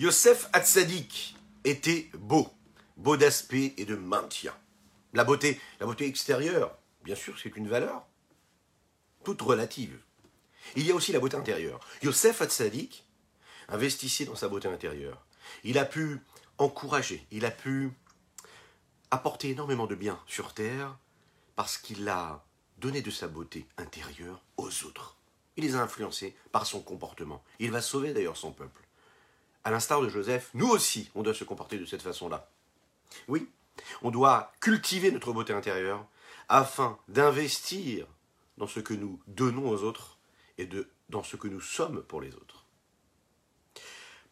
Yosef Hatzadik était beau, beau d'aspect et de maintien. La beauté, la beauté extérieure, bien sûr, c'est une valeur, toute relative. Il y a aussi la beauté intérieure. Yosef Hatzadik investissait dans sa beauté intérieure. Il a pu encourager, il a pu apporter énormément de bien sur terre parce qu'il a donné de sa beauté intérieure aux autres. Il les a influencés par son comportement. Il va sauver d'ailleurs son peuple. À l'instar de Joseph, nous aussi, on doit se comporter de cette façon-là. Oui, on doit cultiver notre beauté intérieure afin d'investir dans ce que nous donnons aux autres et dans ce que nous sommes pour les autres.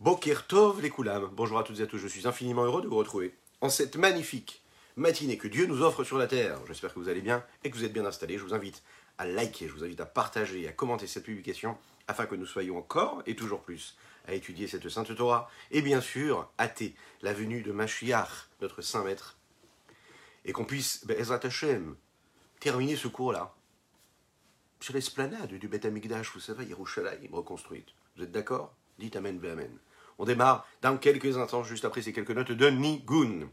Boker Tov les Koulam. Bonjour à toutes et à tous, je suis infiniment heureux de vous retrouver en cette magnifique matinée que Dieu nous offre sur la terre. J'espère que vous allez bien et que vous êtes bien installés. Je vous invite à liker, je vous invite à partager et à commenter cette publication afin que nous soyons encore et toujours plus à étudier cette sainte Torah et bien sûr hâter la venue de Mashiach, notre saint maître, et qu'on puisse, Ezrat Hashem, terminer ce cours-là sur l'esplanade du Beth Amikdash, vous savez, Yerushalayim, reconstruite. Vous êtes d'accord? Dites Amen, Amen. On démarre dans quelques instants, juste après ces quelques notes de Nigun.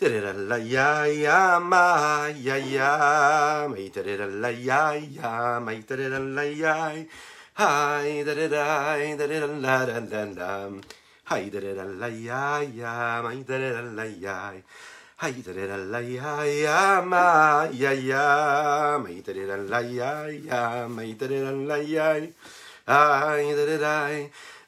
la ya ya ma ya ya. Mai la ya ya. Mai la ya. Hi da da da da da la da da da hi da da la ya ya. Mai da la ya. Hi da da la ya ya ma ya ya. Mai da la ya ya. Mai da la ya. Hi da da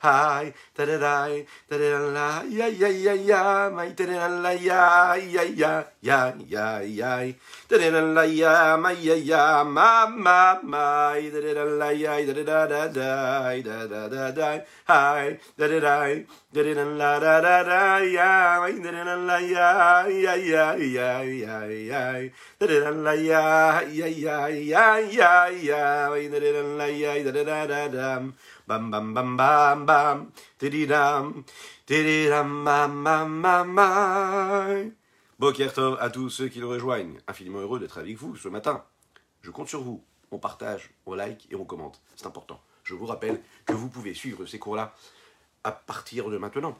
Hi, da da da, da da da, ya ya ya ya, my da da da, ya ya ya ya ya ya, da da da, ya my ya ya, ma ma my, da da da, ya da da da da, da da da da, hi, da da da, da da da da da da, ya my da da da, ya ya ya ya ya ya, da da da, ya ya ya ya ya ya, my da da da, ya da da da da. Bam bam bam bam bam tididam tididam bam bam bam bam Boker Tov à tous ceux qui le rejoignent. Infiniment heureux d'être avec vous ce matin. Je compte sur vous. On partage, on like et on commente. C'est important. Je vous rappelle que vous pouvez suivre ces cours-là à partir de maintenant.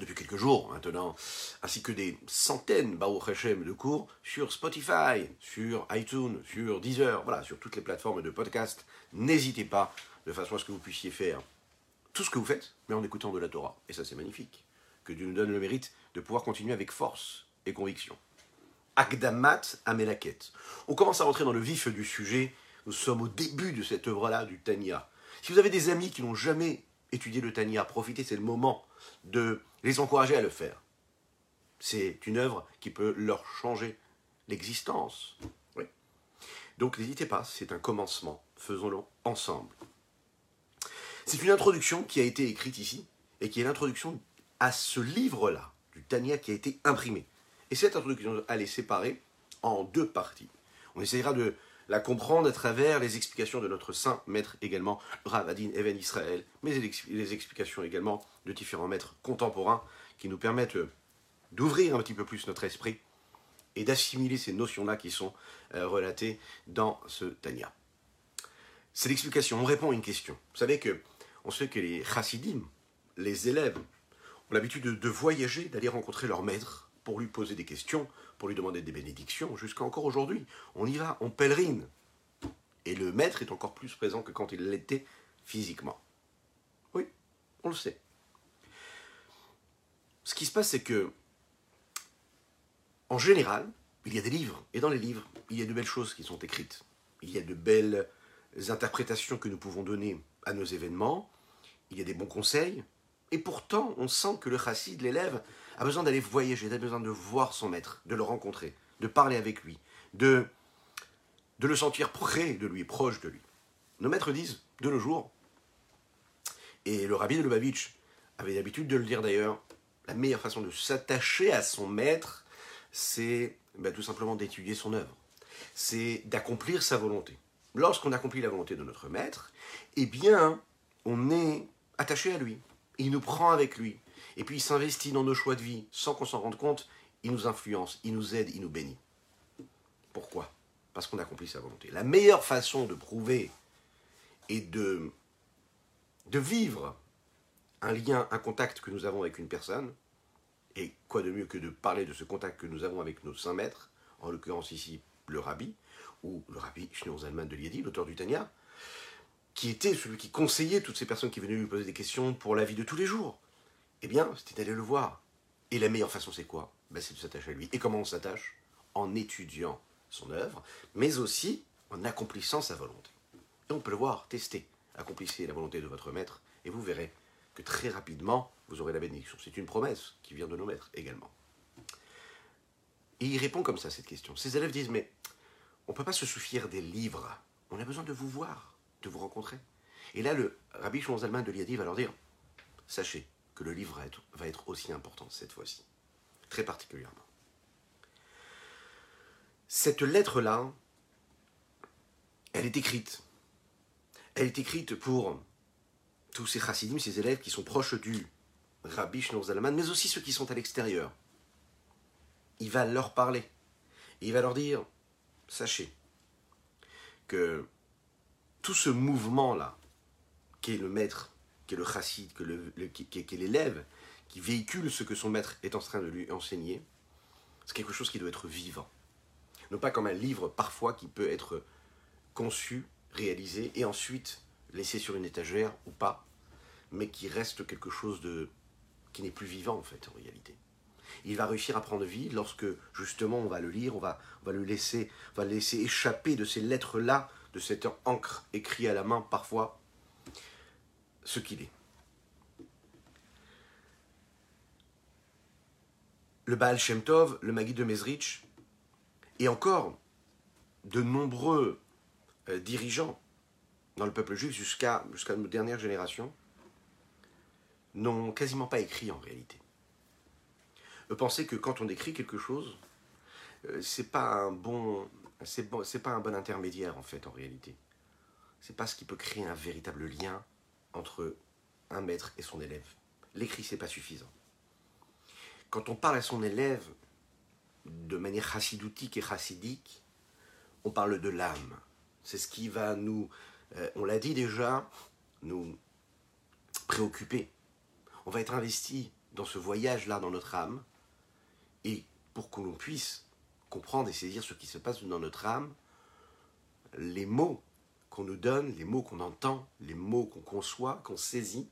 Depuis quelques jours maintenant, ainsi que des centaines, Baruch de cours sur Spotify, sur iTunes, sur Deezer, voilà, sur toutes les plateformes de podcast. N'hésitez pas, de façon à ce que vous puissiez faire tout ce que vous faites, mais en écoutant de la Torah. Et ça, c'est magnifique. Que Dieu nous donne le mérite de pouvoir continuer avec force et conviction. Akdamat Amelaket. On commence à rentrer dans le vif du sujet. Nous sommes au début de cette œuvre-là du Tanya. Si vous avez des amis qui n'ont jamais étudié le Tanya, profitez, c'est le moment de les encourager à le faire. C'est une œuvre qui peut leur changer l'existence. Oui. Donc n'hésitez pas, c'est un commencement. Faisons-le ensemble. C'est une introduction qui a été écrite ici et qui est l'introduction à ce livre-là, du Tanya, qui a été imprimé. Et cette introduction, elle est séparée en deux parties. On essayera de la comprendre à travers les explications de notre saint maître également, Ravadin Even Israël, mais les explications également de différents maîtres contemporains qui nous permettent d'ouvrir un petit peu plus notre esprit et d'assimiler ces notions-là qui sont euh, relatées dans ce Tanya. C'est l'explication, on répond à une question. Vous savez que on sait que les chassidim, les élèves, ont l'habitude de, voyager, d'aller rencontrer leur maître pour lui poser des questions, pour lui demander des bénédictions, jusqu'à encore aujourd'hui. On y va, on pèlerine. Et le maître est encore plus présent que quand il l'était physiquement. Oui, on le sait. Ce qui se passe, c'est que, en général, il y a des livres, et dans les livres, il y a de belles choses qui sont écrites. Il y a de belles interprétations que nous pouvons donner à nos événements, il y a des bons conseils, et pourtant on sent que le chassid, l'élève, a besoin d'aller voyager, a besoin de voir son maître, de le rencontrer, de parler avec lui, de, de le sentir près de lui, proche de lui. Nos maîtres disent, de nos jours, Et le rabbi de Lubavitch avait l'habitude de le dire d'ailleurs, la meilleure façon de s'attacher à son maître, c'est ben, tout simplement d'étudier son œuvre. C'est d'accomplir sa volonté. Lorsqu'on accomplit la volonté de notre maître, eh bien, on est attaché à lui. Il nous prend avec lui. Et puis il s'investit dans nos choix de vie sans qu'on s'en rende compte. Il nous influence, il nous aide, il nous bénit. Pourquoi? Parce qu'on accomplit sa volonté. La meilleure façon de prouver et de, vivre un lien, un contact que nous avons avec une personne, et quoi de mieux que de parler de ce contact que nous avons avec nos saints maîtres, en l'occurrence ici le rabbi, ou le rabbi Shneur Zalman de Liadi, l'auteur du Tanya, qui était celui qui conseillait toutes ces personnes qui venaient lui poser des questions pour la vie de tous les jours. Eh bien, c'était d'aller le voir. Et la meilleure façon, c'est quoi? Ben, C'est de s'attacher à lui. Et comment on s'attache? En étudiant son œuvre, mais aussi en accomplissant sa volonté. Et on peut le voir, tester. Accomplissez la volonté de votre maître, et vous verrez que très rapidement, vous aurez la bénédiction. C'est une promesse qui vient de nos maîtres également. Et il répond comme ça à cette question. Ses élèves disent, mais on ne peut pas se suffire des livres. On a besoin de vous voir, de vous rencontrer. Et là, le rabbi Shonzalman de Liadi va leur dire, sachez que le livre va être aussi important cette fois-ci, très particulièrement. Cette lettre-là, elle est écrite. Elle est écrite pour tous ces chassidim, ces élèves qui sont proches du Rabbi Shneur Zalman, mais aussi ceux qui sont à l'extérieur. Il va leur parler. Il va leur dire, sachez que tout ce mouvement-là, qui est le maître, qui est le chassid, qui, est l'élève, qui véhicule ce que son maître est en train de lui enseigner, c'est quelque chose qui doit être vivant. Non pas comme un livre parfois qui peut être conçu, réalisé et ensuite laissé sur une étagère ou pas, mais qui reste quelque chose de qui n'est plus vivant en fait en réalité. Il va réussir à prendre vie lorsque justement on va le lire, on va, le laisser, va laisser échapper de ces lettres là, de cette encre écrite à la main parfois, ce qu'il est. Le Baal Shem Tov, le Magui de Mezrich, et encore de nombreux euh, dirigeants dans le peuple juif jusqu'à nos dernières générations n'ont quasiment pas écrit en réalité. Pensaient que quand on écrit quelque chose, euh, c'est pas un bon, c'est pas un bon intermédiaire en fait en réalité. C'est pas ce qui peut créer un véritable lien entre un maître et son élève. L'écrit c'est pas suffisant. Quand on parle à son élève de manière chassidoutique et chassidique, on parle de l'âme. C'est ce qui va nous, euh, on l'a dit déjà, nous préoccuper. On va être investi dans ce voyage-là dans notre âme. Pour que l'on puisse comprendre et saisir ce qui se passe dans notre âme, les mots qu'on nous donne, les mots qu'on entend, les mots qu'on conçoit, qu'on saisit,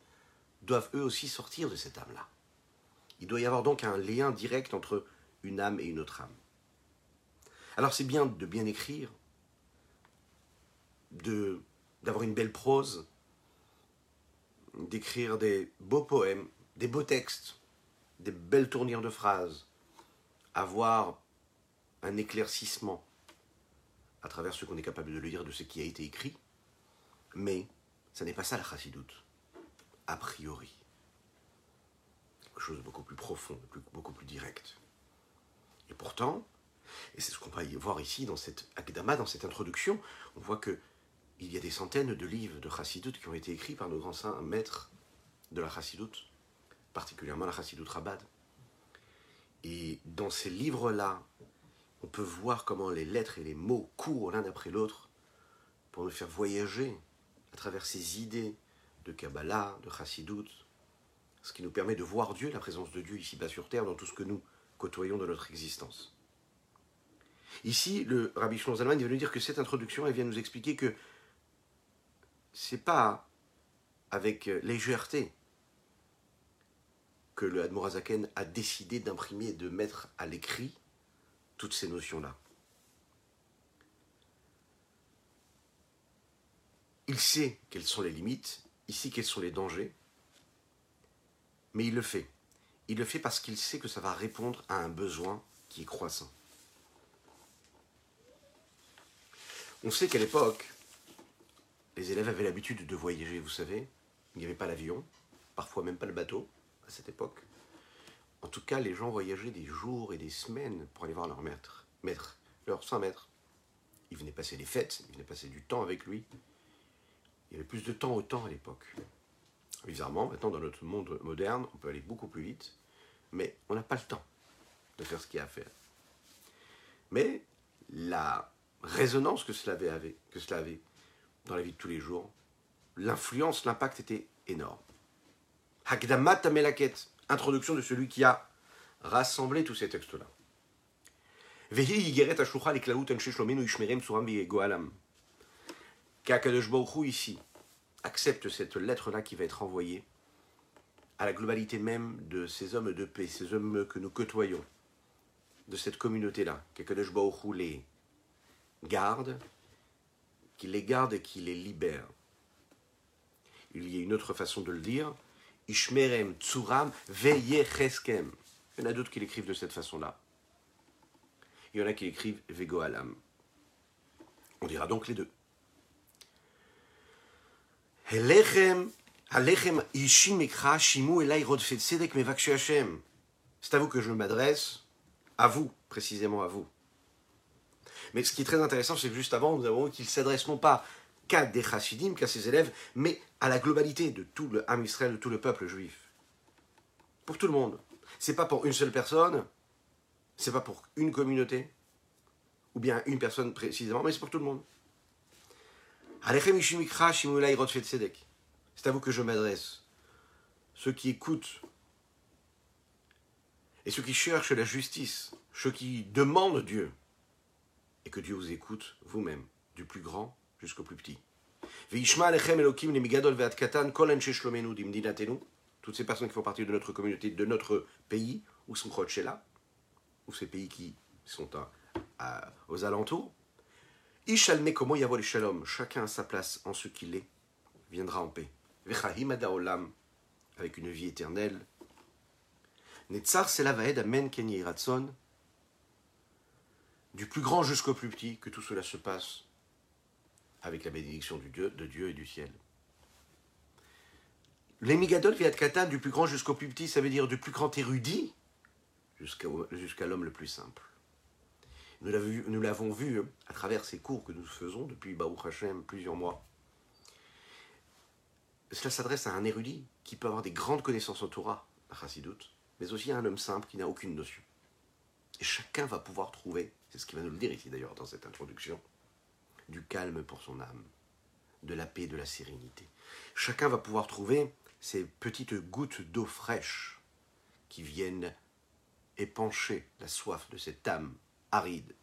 doivent eux aussi sortir de cette âme-là. Il doit y avoir donc un lien direct entre une âme et une autre âme. Alors c'est bien de bien écrire, d'avoir une belle prose, d'écrire des beaux poèmes, des beaux textes, des belles tournures de phrases, avoir un éclaircissement à travers ce qu'on est capable de lire de ce qui a été écrit, mais ça n'est pas ça la chassidoute, a priori. Quelque chose de beaucoup plus profond, beaucoup plus direct. Et pourtant, et c'est ce qu'on va y voir ici dans cette Akdama, dans cette introduction, on voit que il y a des centaines de livres de chassidoute qui ont été écrits par nos grands saints maîtres de la chassidoute, particulièrement la chassidoute Rabad. Et dans ces livres-là, on peut voir comment les lettres et les mots courent l'un après l'autre pour nous faire voyager à travers ces idées de Kabbalah, de chassidoute, ce qui nous permet de voir Dieu, la présence de Dieu ici-bas sur terre, dans tout ce que nous côtoyons de notre existence. Ici, le Rabbi Shlomo Zalman vient nous dire que cette introduction, elle vient nous expliquer que c'est pas avec légèreté que le Admorazaken a décidé d'imprimer et de mettre à l'écrit toutes ces notions-là. Il sait quelles sont les limites, ici quels sont les dangers, mais il le fait. Il le fait parce qu'il sait que ça va répondre à un besoin qui est croissant. On sait qu'à l'époque, les élèves avaient l'habitude de voyager, vous savez. Il n'y avait pas l'avion, parfois même pas le bateau à cette époque. En tout cas, les gens voyageaient des jours et des semaines pour aller voir leur maître, leur saint maître. Ils venaient passer les fêtes, ils venaient passer du temps avec lui. Il y avait plus de temps au temps à l'époque. Bizarrement, maintenant, dans notre monde moderne, on peut aller beaucoup plus vite, mais on n'a pas le temps de faire ce qu'il y a à faire. Mais la résonance que cela avait, que cela avait dans la vie de tous les jours, l'influence, l'impact était énorme. Hakdamat Amelaket, introduction de celui qui a rassemblé tous ces textes-là. Qu'Akadosh ici accepte cette lettre-là qui va être envoyée à la globalité même de ces hommes de paix, ces hommes que nous côtoyons, de cette communauté-là, qu'Akadosh Baruch Hu les garde, qu'il les garde et qu'il les libère. Il y a une autre façon de le dire, Ishmerem Tsuram Veyecheskem. Il y en a d'autres qui l'écrivent de cette façon-là. Il y en a qui écrivent Vego Alam. On dira donc les deux. C'est à vous que je m'adresse, à vous, précisément à vous. Mais ce qui est très intéressant, c'est que juste avant, nous avons vu qu'il s'adresse non pas qu'à des chassidim, qu'à ses élèves, mais à la globalité de tout le Ham Israël, de tout le peuple juif. Pour tout le monde. C'est pas pour une seule personne, c'est pas pour une communauté, ou bien une personne précisément, mais c'est pour tout le monde. C'est à vous que je m'adresse. Ceux qui écoutent et ceux qui cherchent la justice, ceux qui demandent Dieu, et que Dieu vous écoute vous-même, du plus grand jusqu'au plus petit. Toutes ces personnes qui font partie de notre communauté, de notre pays, ou sont là, ou ces pays qui sont à, aux alentours? Ishalme comment y les shalom, chacun à sa place en ce qu'il est, viendra en paix. olam, avec une vie éternelle. Netzar selavaed amen kenye ratson, du plus grand jusqu'au plus petit, que tout cela se passe avec la bénédiction du Dieu, de Dieu et du ciel. L'emigadol viat katan, du plus grand jusqu'au plus petit, ça veut dire du plus grand érudit jusqu'à l'homme le plus simple. Nous l'avons vu, hein, à travers ces cours que nous faisons depuis Baruch Hashem plusieurs mois. Cela s'adresse à un érudit qui peut avoir des grandes connaissances en Torah, à mais aussi à un homme simple qui n'a aucune notion. Et chacun va pouvoir trouver, c'est ce qu'il va nous le dire ici d'ailleurs dans cette introduction, du calme pour son âme, de la paix, de la sérénité. Chacun va pouvoir trouver ces petites gouttes d'eau fraîche qui viennent épancher la soif de cette âme aride.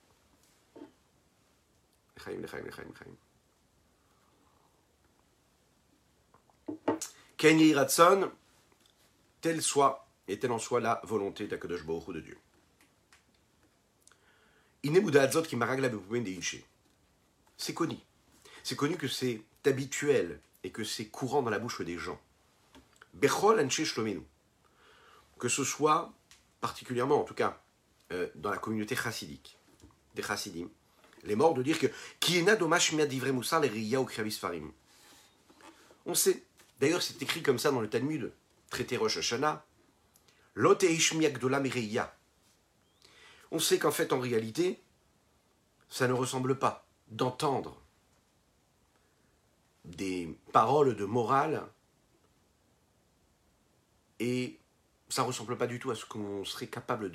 Kenyi Ratson, telle soit et telle en soit la volonté d'Akadosh Baruch de Dieu. C'est connu. C'est connu que c'est habituel et que c'est courant dans la bouche des gens. Bechol Que ce soit particulièrement, en tout cas, euh, dans la communauté chassidique, des chassidim, les morts de dire que On sait, d'ailleurs c'est écrit comme ça dans le Talmud, traité Rosh Hashanah, on sait qu'en fait, en réalité, ça ne ressemble pas d'entendre des paroles de morale et ça ressemble pas du tout à ce qu'on serait capable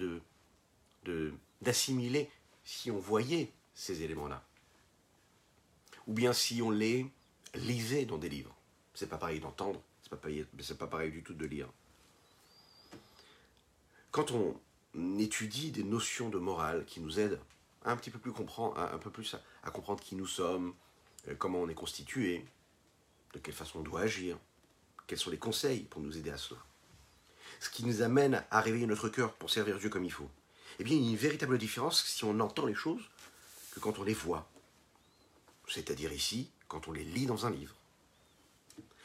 d'assimiler si on voyait ces éléments-là. Ou bien si on les lisait dans des livres. C'est pas pareil d'entendre, c'est pas pas pareil du tout de lire. Quand on étudie des notions de morale qui nous aident un petit peu plus comprendre, un peu plus à, comprendre qui nous sommes, euh, comment on est constitué, de quelle façon on doit agir, quels sont les conseils pour nous aider à cela. Ce qui nous amène à réveiller notre cœur pour servir Dieu comme il faut. Eh bien, il y a une véritable différence si on entend les choses que quand on les voit. C'est-à-dire ici, quand on les lit dans un livre.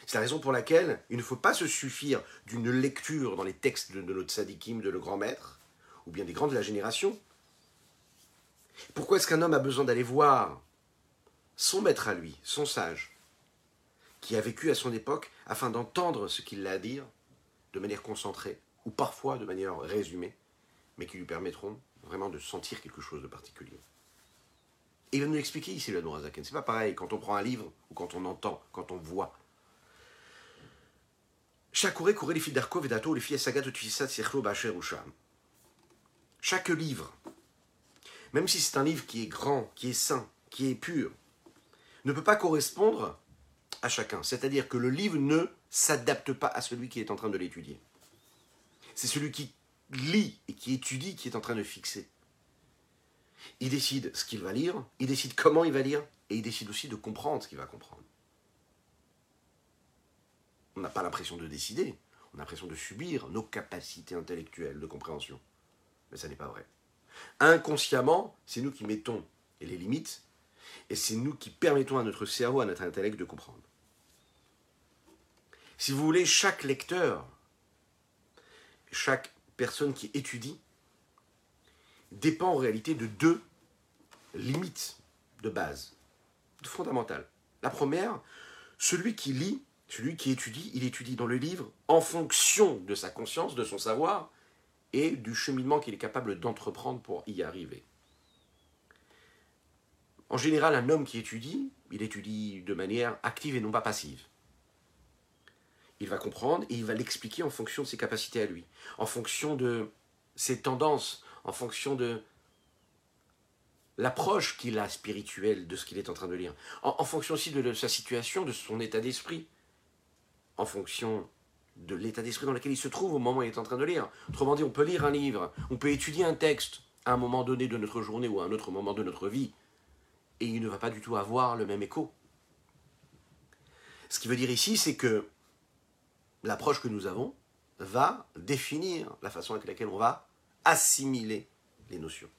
C'est la raison pour laquelle il ne faut pas se suffire d'une lecture dans les textes de, notre sadikim, de le grand maître, ou bien des grands de la génération. Pourquoi est-ce qu'un homme a besoin d'aller voir son maître à lui, son sage qui a vécu à son époque afin d'entendre ce qu'il a à dire de manière concentrée ou parfois de manière résumée, mais qui lui permettront vraiment de sentir quelque chose de particulier? Et il va nous l'expliquer ici, le Ce C'est pas pareil quand on prend un livre ou quand on entend, quand on voit. Chaque livre, même si c'est un livre qui est grand, qui est saint, qui est pur, ne peut pas correspondre à chacun. C'est-à-dire que le livre ne s'adapte pas à celui qui est en train de l'étudier. C'est celui qui lit et qui étudie qui est en train de fixer. Il décide ce qu'il va lire, il décide comment il va lire, et il décide aussi de comprendre ce qu'il va comprendre. On n'a pas l'impression de décider, on a l'impression de subir nos capacités intellectuelles de compréhension. Mais ça n'est pas vrai. Inconsciemment, c'est nous qui mettons les limites, et c'est nous qui permettons à notre cerveau, à notre intellect de comprendre. Si vous voulez, chaque lecteur, chaque personne qui étudie, dépend en réalité de deux limites de base, fondamentales. La première, celui qui lit, celui qui étudie, il étudie dans le livre en fonction de sa conscience, de son savoir et du cheminement qu'il est capable d'entreprendre pour y arriver. En général, un homme qui étudie, il étudie de manière active et non pas passive. Il va comprendre et il va l'expliquer en fonction de ses capacités à lui, en fonction de ses tendances, en fonction de l'approche qu'il a spirituelle de ce qu'il est en train de lire, en, fonction aussi de, sa situation, de son état d'esprit, en fonction de l'état d'esprit dans lequel il se trouve au moment où il est en train de lire. Autrement dit, on peut lire un livre, on peut étudier un texte à un moment donné de notre journée ou à un autre moment de notre vie, et il ne va pas du tout avoir le même écho. Ce qui veut dire ici, c'est que l'approche que nous avons va définir la façon avec laquelle on va assimiler les notions.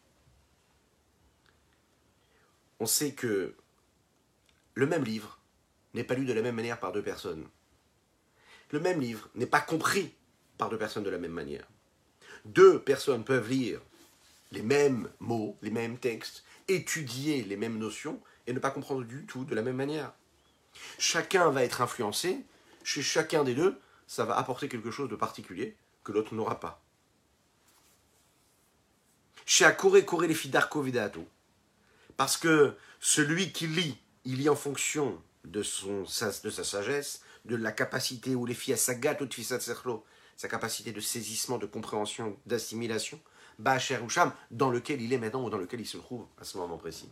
On sait que le même livre n'est pas lu de la même manière par deux personnes. Le même livre n'est pas compris par deux personnes de la même manière. Deux personnes peuvent lire les mêmes mots, les mêmes textes, étudier les mêmes notions et ne pas comprendre du tout de la même manière. Chacun va être influencé, chez chacun des deux, ça va apporter quelque chose de particulier que l'autre n'aura pas. Chez Akore Kore les Vidato. Parce que celui qui lit, il lit en fonction de sa sagesse, de la capacité ou les filles sagat ou sa capacité de saisissement, de compréhension, d'assimilation, Bacher Usham, dans lequel il est maintenant ou dans lequel il se trouve à ce moment précis.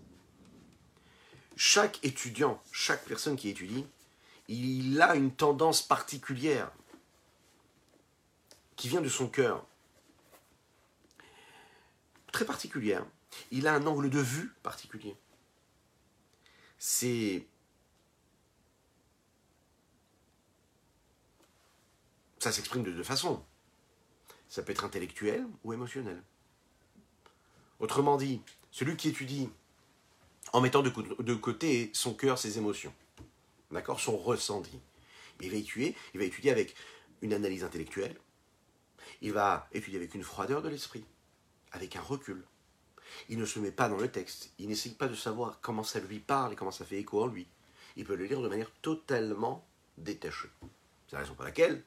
Chaque étudiant, chaque personne qui étudie, il a une tendance particulière qui vient de son cœur, très particulière. Il a un angle de vue particulier. C'est. Ça s'exprime de deux façons. Ça peut être intellectuel ou émotionnel. Autrement dit, celui qui étudie en mettant de, côté son cœur, ses émotions, d'accord, son ressenti, il va étudier, il va étudier avec une analyse intellectuelle, il va étudier avec une froideur de l'esprit, avec un recul. Il ne se met pas dans le texte, il n'essaye pas de savoir comment ça lui parle et comment ça fait écho en lui. Il peut le lire de manière totalement détachée. C'est la raison pour laquelle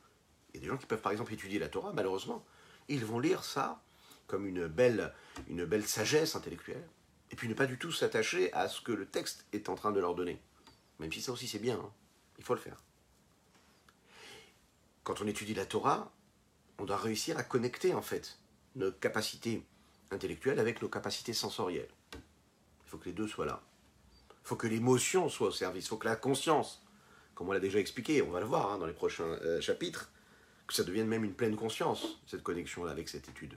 il y a des gens qui peuvent par exemple étudier la Torah, malheureusement, ils vont lire ça comme une belle, une belle sagesse intellectuelle, et puis ne pas du tout s'attacher à ce que le texte est en train de leur donner. Même si ça aussi c'est bien, hein. il faut le faire. Quand on étudie la Torah, on doit réussir à connecter en fait nos capacités intellectuelles avec nos capacités sensorielles. Il faut que les deux soient là. Il faut que l'émotion soit au service. Il faut que la conscience, comme on l'a déjà expliqué, on va le voir hein, dans les prochains euh, chapitres, que ça devienne même une pleine conscience, cette connexion-là avec cette étude.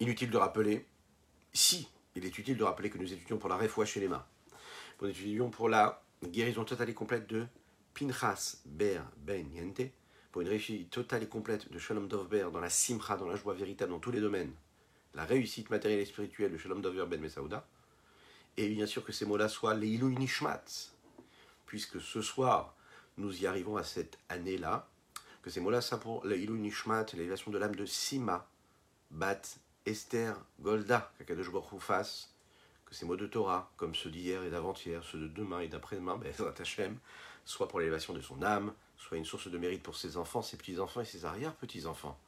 Inutile de rappeler, si, il est utile de rappeler que nous étudions pour la réfoua chez les mains. Nous étudions pour la guérison totale et complète de Pinchas Ber Ben Yente, pour une réussite totale et complète de Shalom Dovber dans la simcha, dans la joie véritable, dans tous les domaines, la réussite matérielle et spirituelle de Shalom Dovber Ben Mesaouda, et bien sûr que ces mots-là soient les Ilou Nishmat, puisque ce soir, nous y arrivons à cette année-là, que ces mots-là soient pour les Ilou Nishmat, l'élévation de l'âme de Sima, Bat, Esther, Golda, fasse, que ces mots de Torah, comme ceux d'hier et d'avant-hier, ceux de demain et d'après-demain, ben, soit pour l'élévation de son âme, soit une source de mérite pour ses enfants, ses petits-enfants et ses arrière-petits-enfants,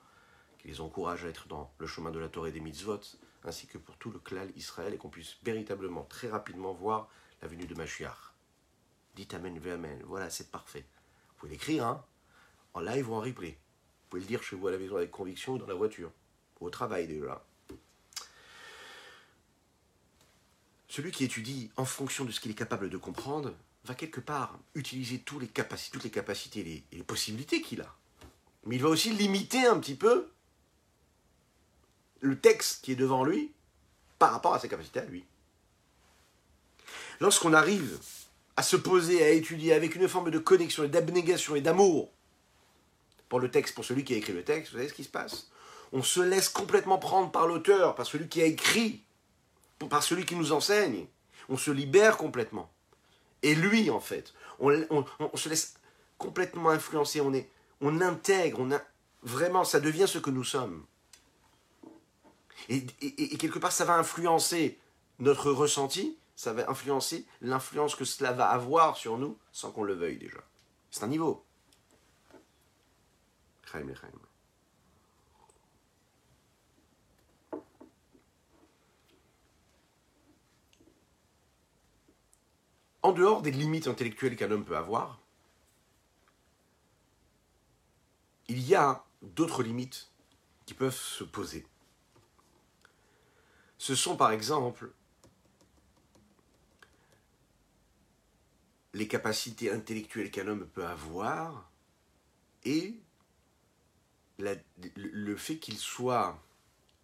qui les encourage à être dans le chemin de la Torah et des mitzvot, ainsi que pour tout le clan Israël, et qu'on puisse véritablement, très rapidement voir la venue de Mashiach. Dites Amen, Amen. Voilà, c'est parfait. Vous pouvez l'écrire, hein, en live ou en replay. Vous pouvez le dire chez vous à la maison avec conviction ou dans la voiture, au travail déjà. Celui qui étudie en fonction de ce qu'il est capable de comprendre va quelque part utiliser tous les capacités, toutes les capacités et les, possibilités qu'il a. Mais il va aussi limiter un petit peu le texte qui est devant lui par rapport à ses capacités à lui. Lorsqu'on arrive à se poser, à étudier avec une forme de connexion et d'abnégation et d'amour pour le texte, pour celui qui a écrit le texte, vous savez ce qui se passe? On se laisse complètement prendre par l'auteur, par celui qui a écrit, par celui qui nous enseigne. On se libère complètement. Et lui, en fait, on, se laisse complètement influencer, on, est, on intègre, on a, vraiment, ça devient ce que nous sommes. Et, quelque part, ça va influencer notre ressenti, ça va influencer l'influence que cela va avoir sur nous sans qu'on le veuille déjà. C'est un niveau. En dehors des limites intellectuelles qu'un homme peut avoir, il y a d'autres limites qui peuvent se poser ce sont par exemple les capacités intellectuelles qu'un homme peut avoir et le fait qu'il soit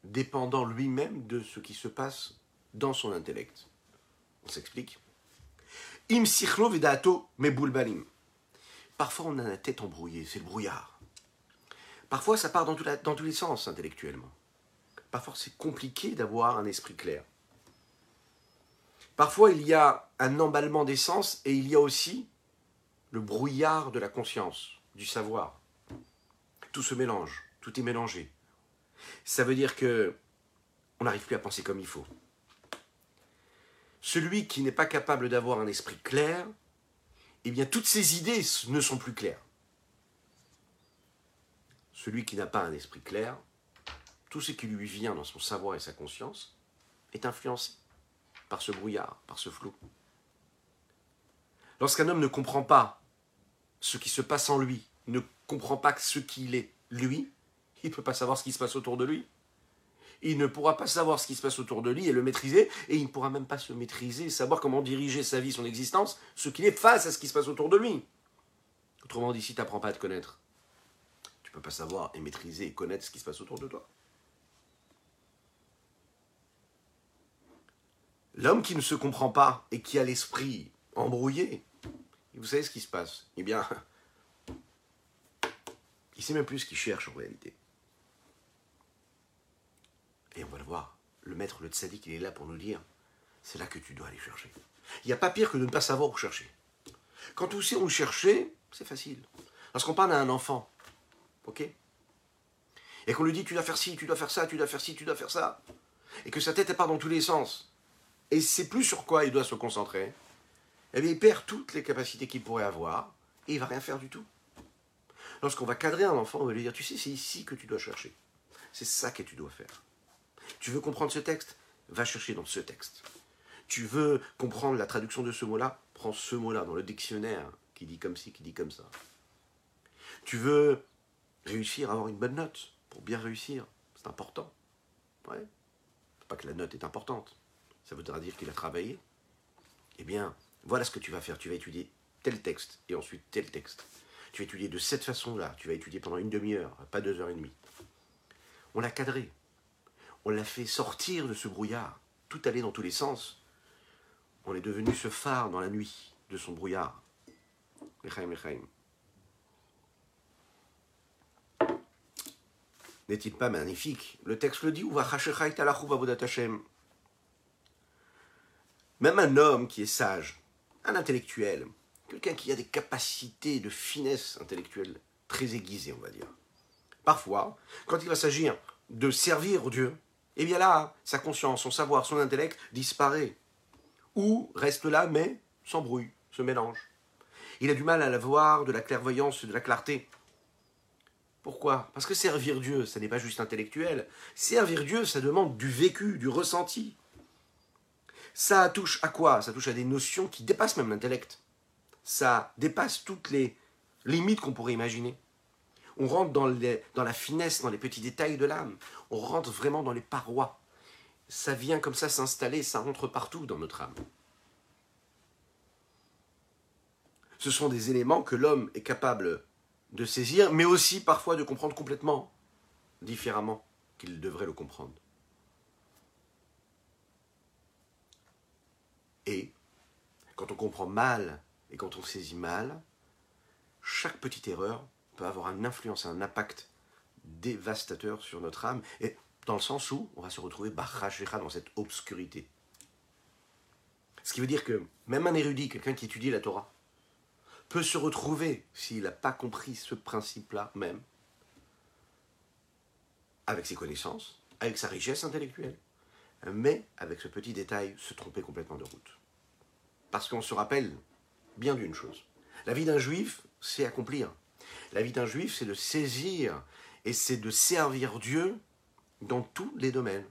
dépendant lui-même de ce qui se passe dans son intellect. On s'explique Parfois on a la tête embrouillée, c'est le brouillard. Parfois ça part dans tous les sens intellectuellement parfois c'est compliqué d'avoir un esprit clair. Parfois il y a un emballement des sens et il y a aussi le brouillard de la conscience, du savoir. Tout se mélange, tout est mélangé. Ça veut dire que on n'arrive plus à penser comme il faut. Celui qui n'est pas capable d'avoir un esprit clair, eh bien toutes ses idées ne sont plus claires. Celui qui n'a pas un esprit clair, tout ce qui lui vient dans son savoir et sa conscience est influencé par ce brouillard, par ce flou. Lorsqu'un homme ne comprend pas ce qui se passe en lui, ne comprend pas ce qu'il est, lui, il ne peut pas savoir ce qui se passe autour de lui. Il ne pourra pas savoir ce qui se passe autour de lui et le maîtriser, et il ne pourra même pas se maîtriser, savoir comment diriger sa vie, son existence, ce qu'il est face à ce qui se passe autour de lui. Autrement dit, si tu n'apprends pas à te connaître, tu ne peux pas savoir et maîtriser et connaître ce qui se passe autour de toi. L'homme qui ne se comprend pas et qui a l'esprit embrouillé, vous savez ce qui se passe? Eh bien, il sait même plus ce qu'il cherche en réalité. Et on va le voir. Le maître, le tzaddik, il est là pour nous dire c'est là que tu dois aller chercher. Il n'y a pas pire que de ne pas savoir où chercher. Quand on sait où chercher, c'est facile. Lorsqu'on parle à un enfant, ok? Et qu'on lui dit tu dois faire ci, tu dois faire ça, tu dois faire ci, tu dois faire ça, et que sa tête part dans tous les sens, et c'est plus sur quoi il doit se concentrer, eh bien, il perd toutes les capacités qu'il pourrait avoir et il va rien faire du tout. Lorsqu'on va cadrer un enfant, on va lui dire, tu sais, c'est ici que tu dois chercher. C'est ça que tu dois faire. Tu veux comprendre ce texte? Va chercher dans ce texte. Tu veux comprendre la traduction de ce mot-là? Prends ce mot-là dans le dictionnaire qui dit comme ci, qui dit comme ça. Tu veux réussir à avoir une bonne note pour bien réussir? C'est important. Ouais. Pas que la note est importante, ça voudra dire qu'il a travaillé. Eh bien, voilà ce que tu vas faire. Tu vas étudier tel texte et ensuite tel texte. Tu vas étudier de cette façon-là. Tu vas étudier pendant une demi-heure, pas deux heures et demie. On l'a cadré. On l'a fait sortir de ce brouillard. Tout allait dans tous les sens. On est devenu ce phare dans la nuit de son brouillard. N'est-il pas magnifique? Le texte le dit, ou va même un homme qui est sage, un intellectuel, quelqu'un qui a des capacités de finesse intellectuelle très aiguisées, on va dire. Parfois, quand il va s'agir de servir Dieu, eh bien là, sa conscience, son savoir, son intellect disparaît. ou reste là mais s'embrouille, se mélange. Il a du mal à la voir de la clairvoyance, de la clarté. Pourquoi? Parce que servir Dieu, ça n'est pas juste intellectuel. Servir Dieu, ça demande du vécu, du ressenti. Ça touche à quoi? Ça touche à des notions qui dépassent même l'intellect. Ça dépasse toutes les limites qu'on pourrait imaginer. On rentre dans, la finesse, dans les petits détails de l'âme. On rentre vraiment dans les parois. Ça vient comme ça s'installer, ça rentre partout dans notre âme. Ce sont des éléments que l'homme est capable de saisir, mais aussi parfois de comprendre complètement différemment qu'il devrait le comprendre. Et quand on comprend mal et quand on saisit mal, chaque petite erreur peut avoir une influence, un impact dévastateur sur notre âme, et dans le sens où on va se retrouver dans cette obscurité. Ce qui veut dire que même un érudit, quelqu'un qui étudie la Torah, peut se retrouver, s'il n'a pas compris ce principe-là même, avec ses connaissances, avec sa richesse intellectuelle, mais avec ce petit détail, se tromper complètement de route. Parce qu'on se rappelle bien d'une chose. La vie d'un juif, c'est accomplir. La vie d'un juif, c'est de saisir et c'est de servir Dieu dans tous les domaines,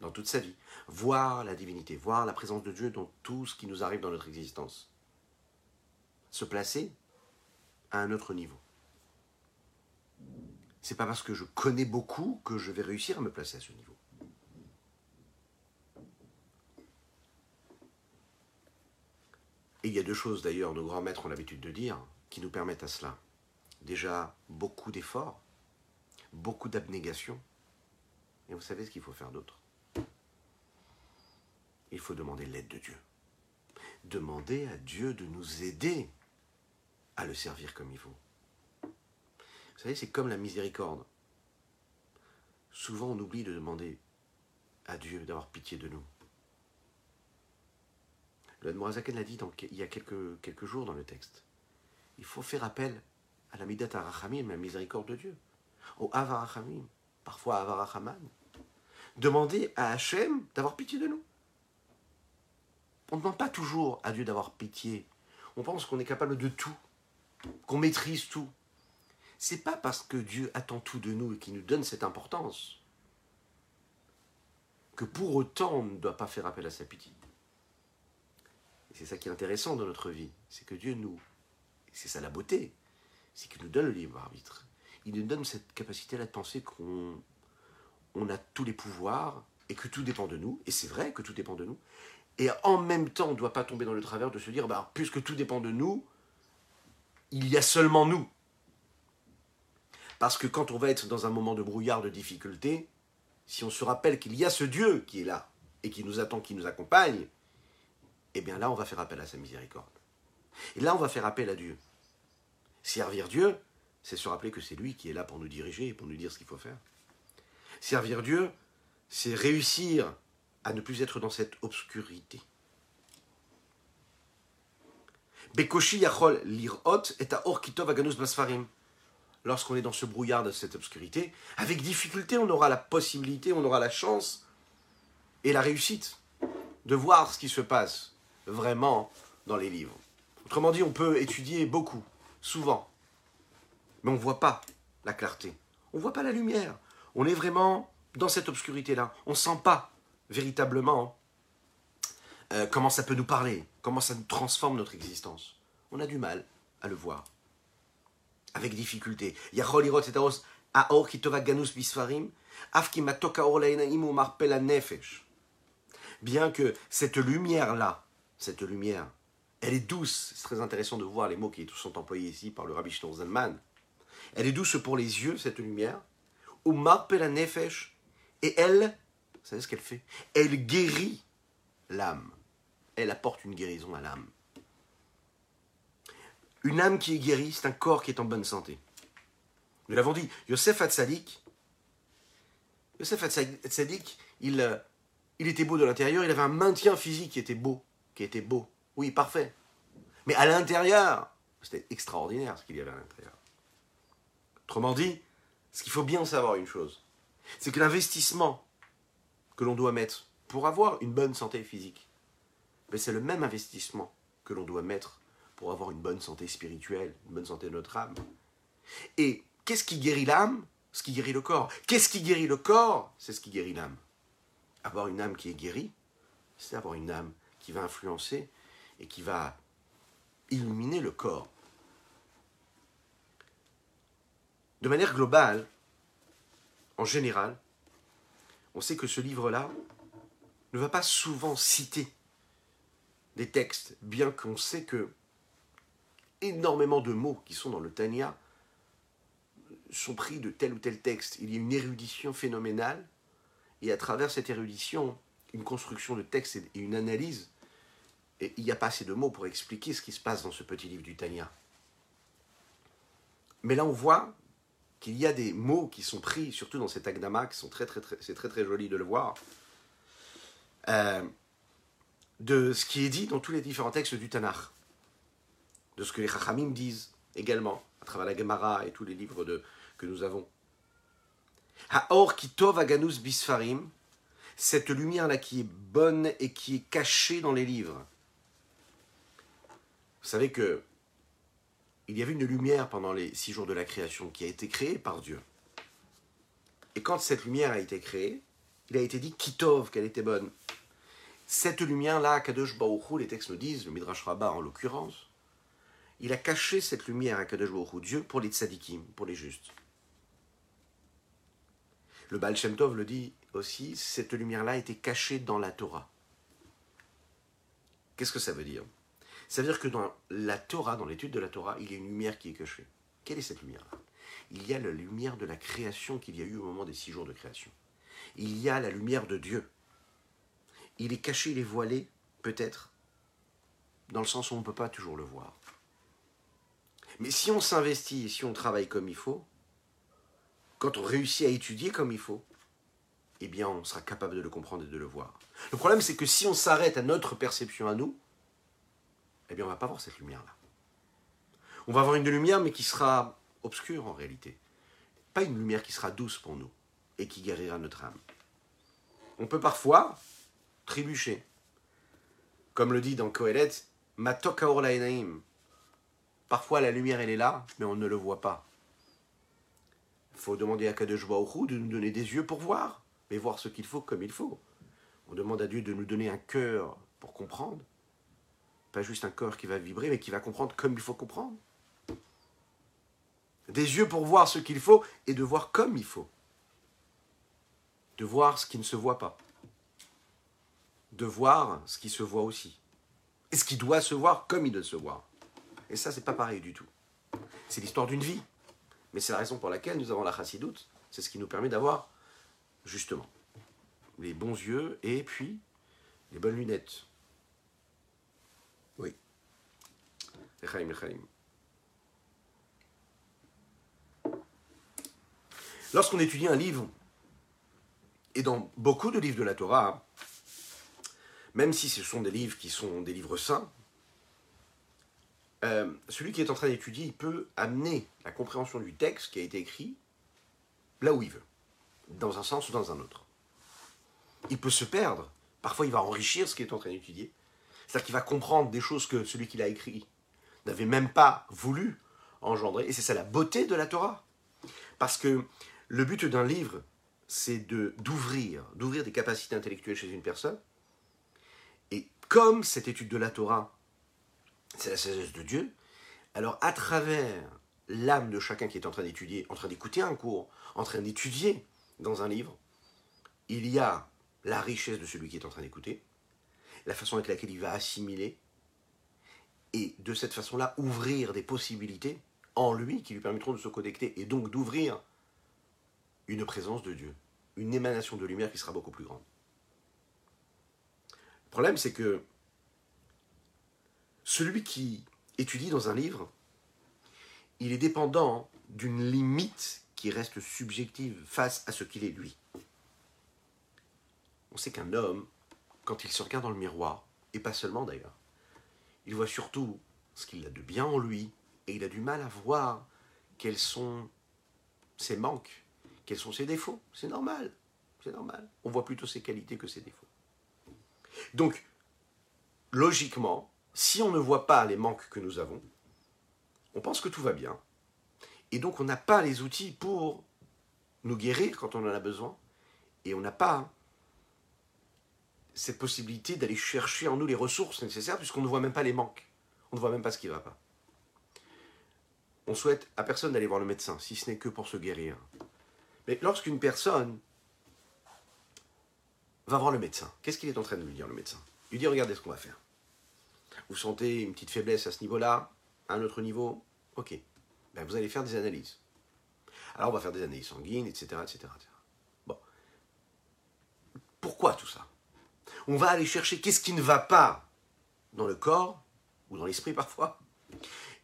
dans toute sa vie. Voir la divinité, voir la présence de Dieu dans tout ce qui nous arrive dans notre existence se placer à un autre niveau. C'est pas parce que je connais beaucoup que je vais réussir à me placer à ce niveau. Et il y a deux choses d'ailleurs, nos grands maîtres ont l'habitude de dire, qui nous permettent à cela. Déjà, beaucoup d'efforts, beaucoup d'abnégation. Et vous savez ce qu'il faut faire d'autre Il faut demander l'aide de Dieu. Demander à Dieu de nous aider à le servir comme il faut. Vous savez, c'est comme la miséricorde. Souvent, on oublie de demander à Dieu d'avoir pitié de nous. Le Morazaken l'a dit il y a quelques, quelques jours dans le texte. Il faut faire appel à la Midat Arachamim, la miséricorde de Dieu. Au Avarachamim, parfois Avarachaman. Demander à Hachem d'avoir pitié de nous. On ne demande pas toujours à Dieu d'avoir pitié. On pense qu'on est capable de tout qu'on maîtrise tout. C'est pas parce que Dieu attend tout de nous et qu'il nous donne cette importance que pour autant on ne doit pas faire appel à sa pitié. C'est ça qui est intéressant dans notre vie, c'est que Dieu nous, c'est ça la beauté, c'est qu'il nous donne le libre arbitre. Il nous donne cette capacité à penser qu'on on a tous les pouvoirs et que tout dépend de nous, et c'est vrai que tout dépend de nous, et en même temps on ne doit pas tomber dans le travers de se dire, bah, puisque tout dépend de nous, il y a seulement nous. Parce que quand on va être dans un moment de brouillard, de difficulté, si on se rappelle qu'il y a ce Dieu qui est là et qui nous attend, qui nous accompagne, eh bien là, on va faire appel à sa miséricorde. Et là, on va faire appel à Dieu. Servir Dieu, c'est se rappeler que c'est lui qui est là pour nous diriger et pour nous dire ce qu'il faut faire. Servir Dieu, c'est réussir à ne plus être dans cette obscurité. Bekoshi yachol lirot et or kitov aganus basfarim. Lorsqu'on est dans ce brouillard de cette obscurité, avec difficulté, on aura la possibilité, on aura la chance et la réussite de voir ce qui se passe vraiment dans les livres. Autrement dit, on peut étudier beaucoup, souvent, mais on ne voit pas la clarté, on ne voit pas la lumière. On est vraiment dans cette obscurité-là. On ne sent pas véritablement euh, comment ça peut nous parler, comment ça nous transforme notre existence. On a du mal à le voir. Avec difficulté. Bien que cette lumière-là, cette lumière, elle est douce. C'est très intéressant de voir les mots qui sont employés ici par le rabbi Zalman. Elle est douce pour les yeux, cette lumière. Ou nefesh. Et elle, vous savez ce qu'elle fait? Elle guérit l'âme elle apporte une guérison à l'âme. Une âme qui est guérie, c'est un corps qui est en bonne santé. Nous l'avons dit, Yosef Hatzadik, Yosef Hatzadik, il, euh, il était beau de l'intérieur, il avait un maintien physique qui était beau, qui était beau. Oui, parfait. Mais à l'intérieur, c'était extraordinaire ce qu'il y avait à l'intérieur. Autrement dit, ce qu'il faut bien savoir une chose, c'est que l'investissement que l'on doit mettre pour avoir une bonne santé physique, mais c'est le même investissement que l'on doit mettre pour avoir une bonne santé spirituelle, une bonne santé de notre âme. Et qu'est-ce qui guérit l'âme? Ce qui guérit le corps. Qu'est-ce qui guérit le corps? C'est ce qui guérit l'âme. Avoir une âme qui est guérie, c'est avoir une âme qui va influencer et qui va illuminer le corps. De manière globale, en général, on sait que ce livre-là ne va pas souvent citer des textes, bien qu'on sait que énormément de mots qui sont dans le Tanya sont pris de tel ou tel texte. Il y a une érudition phénoménale, et à travers cette érudition, une construction de texte et une analyse, et il n'y a pas assez de mots pour expliquer ce qui se passe dans ce petit livre du Tanya. Mais là, on voit qu'il y a des mots qui sont pris, surtout dans cet Agdama, qui sont très très c'est très très joli de le voir, euh, de ce qui est dit dans tous les différents textes du Tanakh, de ce que les Chachamim disent également, à travers la Gemara et tous les livres que nous avons. Haor kitov aganus bisfarim, cette lumière-là qui est bonne et qui est cachée dans les livres. Vous savez que il y avait une lumière pendant les six jours de la création qui a été créée par Dieu. Et quand cette lumière a été créée, il a été dit Kitov, qu'elle était bonne. Cette lumière-là, Kadosh Baruch les textes nous disent, le Midrash Rabbah en l'occurrence, il a caché cette lumière à Kadosh Baruch Dieu, pour les tzadikim, pour les justes. Le Baal Shem Tov le dit aussi, cette lumière-là était cachée dans la Torah. Qu'est-ce que ça veut dire? Ça veut dire que dans la Torah, dans l'étude de la Torah, il y a une lumière qui est cachée. Quelle est cette lumière-là? Il y a la lumière de la création qu'il y a eu au moment des six jours de création. Il y a la lumière de Dieu. Il est caché, il est voilé, peut-être, dans le sens où on ne peut pas toujours le voir. Mais si on s'investit et si on travaille comme il faut, quand on réussit à étudier comme il faut, eh bien on sera capable de le comprendre et de le voir. Le problème c'est que si on s'arrête à notre perception à nous, eh bien on va pas voir cette lumière-là. On va avoir une lumière, mais qui sera obscure en réalité. Pas une lumière qui sera douce pour nous et qui guérira notre âme. On peut parfois trébucher. Comme le dit dans Kohelet, Matok enaim. Parfois la lumière elle est là, mais on ne le voit pas. Il faut demander à Kadosh de nous donner des yeux pour voir, mais voir ce qu'il faut comme il faut. On demande à Dieu de nous donner un cœur pour comprendre, pas juste un corps qui va vibrer, mais qui va comprendre comme il faut comprendre. Des yeux pour voir ce qu'il faut et de voir comme il faut. De voir ce qui ne se voit pas. De voir ce qui se voit aussi. Et ce qui doit se voir comme il doit se voir. Et ça, c'est pas pareil du tout. C'est l'histoire d'une vie. Mais c'est la raison pour laquelle nous avons la chassidoute. C'est ce qui nous permet d'avoir, justement, les bons yeux et puis les bonnes lunettes. Oui. Lorsqu'on étudie un livre, et dans beaucoup de livres de la Torah, même si ce sont des livres qui sont des livres saints, euh, celui qui est en train d'étudier, peut amener la compréhension du texte qui a été écrit là où il veut, dans un sens ou dans un autre. Il peut se perdre, parfois il va enrichir ce qu'il est en train d'étudier, c'est-à-dire qu'il va comprendre des choses que celui qui l'a écrit n'avait même pas voulu engendrer. Et c'est ça la beauté de la Torah. Parce que le but d'un livre, c'est de d'ouvrir, d'ouvrir des capacités intellectuelles chez une personne. Et comme cette étude de la Torah, c'est la sagesse de Dieu, alors à travers l'âme de chacun qui est en train d'étudier, en train d'écouter un cours, en train d'étudier dans un livre, il y a la richesse de celui qui est en train d'écouter, la façon avec laquelle il va assimiler, et de cette façon-là ouvrir des possibilités en lui qui lui permettront de se connecter et donc d'ouvrir une présence de Dieu, une émanation de lumière qui sera beaucoup plus grande. Le problème, c'est que celui qui étudie dans un livre, il est dépendant d'une limite qui reste subjective face à ce qu'il est lui. On sait qu'un homme quand il se regarde dans le miroir, et pas seulement d'ailleurs. Il voit surtout ce qu'il a de bien en lui, et il a du mal à voir quels sont ses manques, quels sont ses défauts. C'est normal, c'est normal. On voit plutôt ses qualités que ses défauts. Donc, logiquement, si on ne voit pas les manques que nous avons, on pense que tout va bien. Et donc on n'a pas les outils pour nous guérir quand on en a besoin. Et on n'a pas cette possibilité d'aller chercher en nous les ressources nécessaires puisqu'on ne voit même pas les manques. On ne voit même pas ce qui ne va pas. On souhaite à personne d'aller voir le médecin, si ce n'est que pour se guérir. Mais lorsqu'une personne va voir le médecin, qu'est-ce qu'il est en train de lui dire, le médecin? Il lui dit, regardez ce qu'on va faire. Vous sentez une petite faiblesse à ce niveau-là, à un autre niveau Ok. Ben, vous allez faire des analyses. Alors on va faire des analyses sanguines, etc. etc., etc. Bon. Pourquoi tout ça? On va aller chercher qu'est-ce qui ne va pas dans le corps, ou dans l'esprit parfois.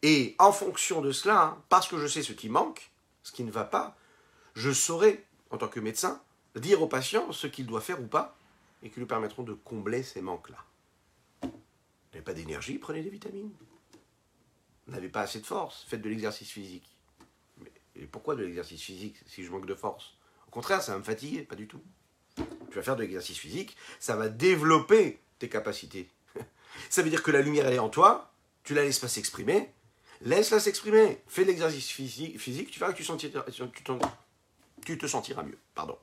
Et en fonction de cela, hein, parce que je sais ce qui manque, ce qui ne va pas, je saurai, en tant que médecin, dire au patient ce qu'il doit faire ou pas, et qui lui permettront de combler ces manques-là. Vous n'avez pas d'énergie, prenez des vitamines. Vous n'avez pas assez de force, faites de l'exercice physique. Mais pourquoi de l'exercice physique si je manque de force? Au contraire, ça va me fatiguer, pas du tout. Tu vas faire de l'exercice physique, ça va développer tes capacités. Ça veut dire que la lumière, elle est en toi, tu la laisses pas s'exprimer, laisse-la s'exprimer, fais de l'exercice physique, tu verras que tu, sentiras, tu, tu te sentiras mieux. Pardon.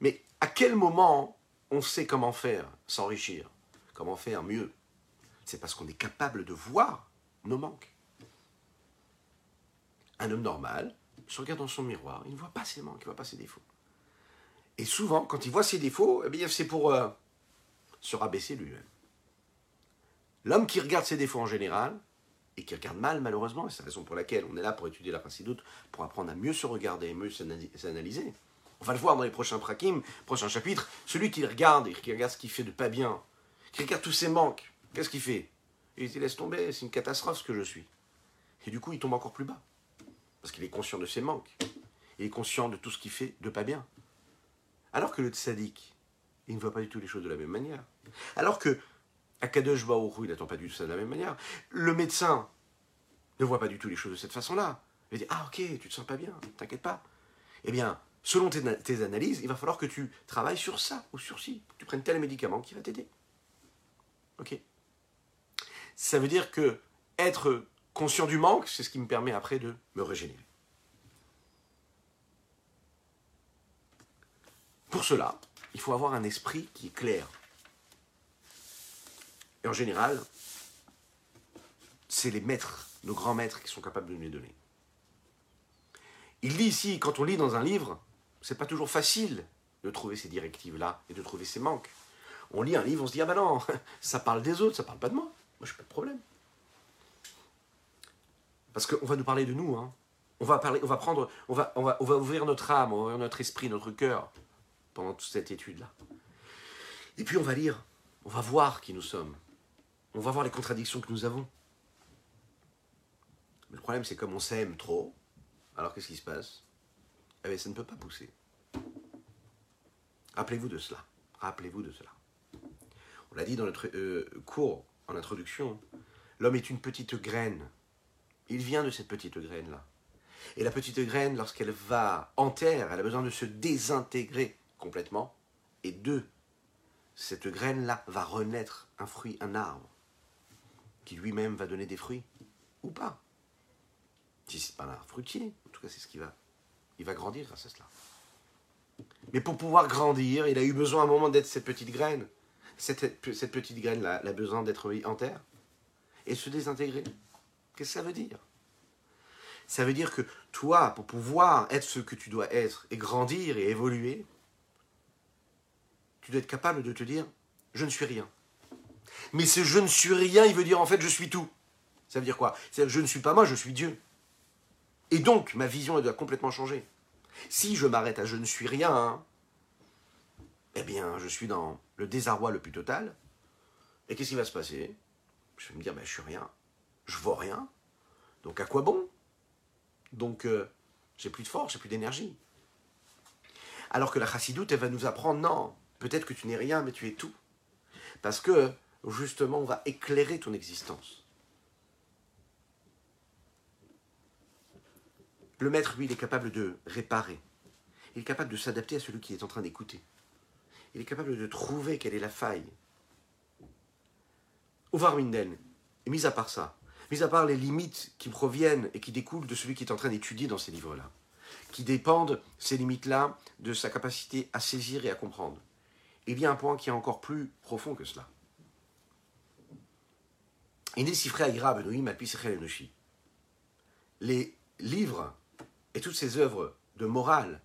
Mais à quel moment on sait comment faire, s'enrichir, comment faire mieux? C'est parce qu'on est capable de voir nos manques. Un homme normal se regarde dans son miroir, il ne voit pas ses manques, il ne voit pas ses défauts. Et souvent, quand il voit ses défauts, eh bien, c'est pour euh, se rabaisser lui-même. L'homme qui regarde ses défauts en général, et qui regarde mal malheureusement, et c'est la raison pour laquelle on est là pour étudier la doute, pour apprendre à mieux se regarder et mieux s'analyser. On va le voir dans les prochains prakim, prochains chapitres. Celui qui regarde et qui regarde ce qu'il fait de pas bien, qui regarde tous ses manques, qu'est-ce qu'il fait? Il se laisse tomber, c'est une catastrophe ce que je suis. Et du coup, il tombe encore plus bas. Parce qu'il est conscient de ses manques. Il est conscient de tout ce qu'il fait de pas bien. Alors que le tzaddik, il ne voit pas du tout les choses de la même manière. Alors que Akadosh Baruch il n'attend pas du tout ça de la même manière. Le médecin ne voit pas du tout les choses de cette façon-là. Il dit Ah, ok, tu te sens pas bien, t'inquiète pas. Eh bien, selon tes, analyses, il va falloir que tu travailles sur ça ou sur ci, tu prennes tel médicament qui va t'aider. Ok? Ça veut dire que être conscient du manque, c'est ce qui me permet après de me régénérer. Pour cela, il faut avoir un esprit qui est clair. Et en général, c'est les maîtres, nos grands maîtres qui sont capables de nous les donner. Il dit ici, quand on lit dans un livre, c'est pas toujours facile de trouver ces directives-là et de trouver ces manques. On lit un livre, on se dit, ah ben non, ça parle des autres, ça parle pas de moi. Moi, je n'ai pas de problème. Parce qu'on va nous parler de nous. Hein. On va prendre, on va ouvrir notre âme, on va ouvrir notre esprit, notre cœur pendant toute cette étude-là. Et puis on va lire, on va voir qui nous sommes, on va voir les contradictions que nous avons. Mais le problème, c'est comme on s'aime trop, alors qu'est-ce qui se passe? Eh bien, ça ne peut pas pousser. Rappelez-vous de cela. Rappelez-vous de cela. On l'a dit dans notre euh, cours en introduction, l'homme est une petite graine. Il vient de cette petite graine-là. Et la petite graine, lorsqu'elle va en terre, elle a besoin de se désintégrer complètement. Et deux, cette graine-là va renaître un fruit, un arbre, qui lui-même va donner des fruits, ou pas. Si c'est pas un arbre fruitier, en tout cas c'est ce qui va. Il va grandir grâce à cela. Mais pour pouvoir grandir, il a eu besoin à un moment d'être cette petite graine. Cette, petite graine-là, a besoin d'être en terre et se désintégrer. Qu'est-ce que ça veut dire? Ça veut dire que toi, pour pouvoir être ce que tu dois être et grandir et évoluer, tu dois être capable de te dire je ne suis rien. Mais ce je ne suis rien, il veut dire en fait je suis tout. Ça veut dire quoi? C'est je ne suis pas moi, je suis Dieu. Et donc ma vision doit complètement changer. Si je m'arrête à je ne suis rien, eh bien je suis dans le désarroi le plus total. Et qu'est-ce qui va se passer? Je vais me dire ben, je suis rien, je vaux rien. Donc à quoi bon? Donc euh, j'ai plus de force, j'ai plus d'énergie. Alors que la chassidoute, elle va nous apprendre non, Peut-être que tu n'es rien, mais tu es tout. Parce que, justement, on va éclairer ton existence. Le maître, lui, il est capable de réparer. Il est capable de s'adapter à celui qui est en train d'écouter. il est capable de trouver quelle est la faille. Ouvar Minden, mis à part ça, mis à part les limites qui proviennent et qui découlent de celui qui est en train d'étudier dans ces livres-là, qui dépendent, ces limites-là, de sa capacité à saisir et à comprendre, il y a un point qui est encore plus profond que cela. Les livres et toutes ces œuvres de morale,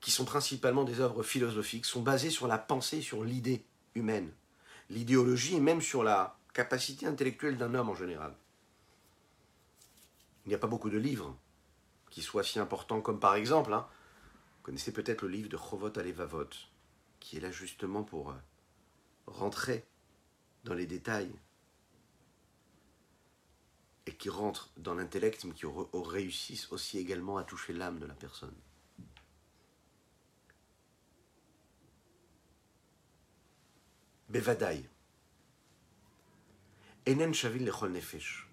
qui sont principalement des œuvres philosophiques, sont basées sur la pensée, sur l'idée humaine, l'idéologie et même sur la capacité intellectuelle d'un homme en général. Il n'y a pas beaucoup de livres qui soient si importants comme par exemple, hein, vous connaissez peut-être le livre de Chovot Alevavot, qui est là justement pour euh, rentrer dans les détails et qui rentre dans l'intellect, mais qui réussissent aussi également à toucher l'âme de la personne. Bevadai. Enen Shavil Lechol Nefesh.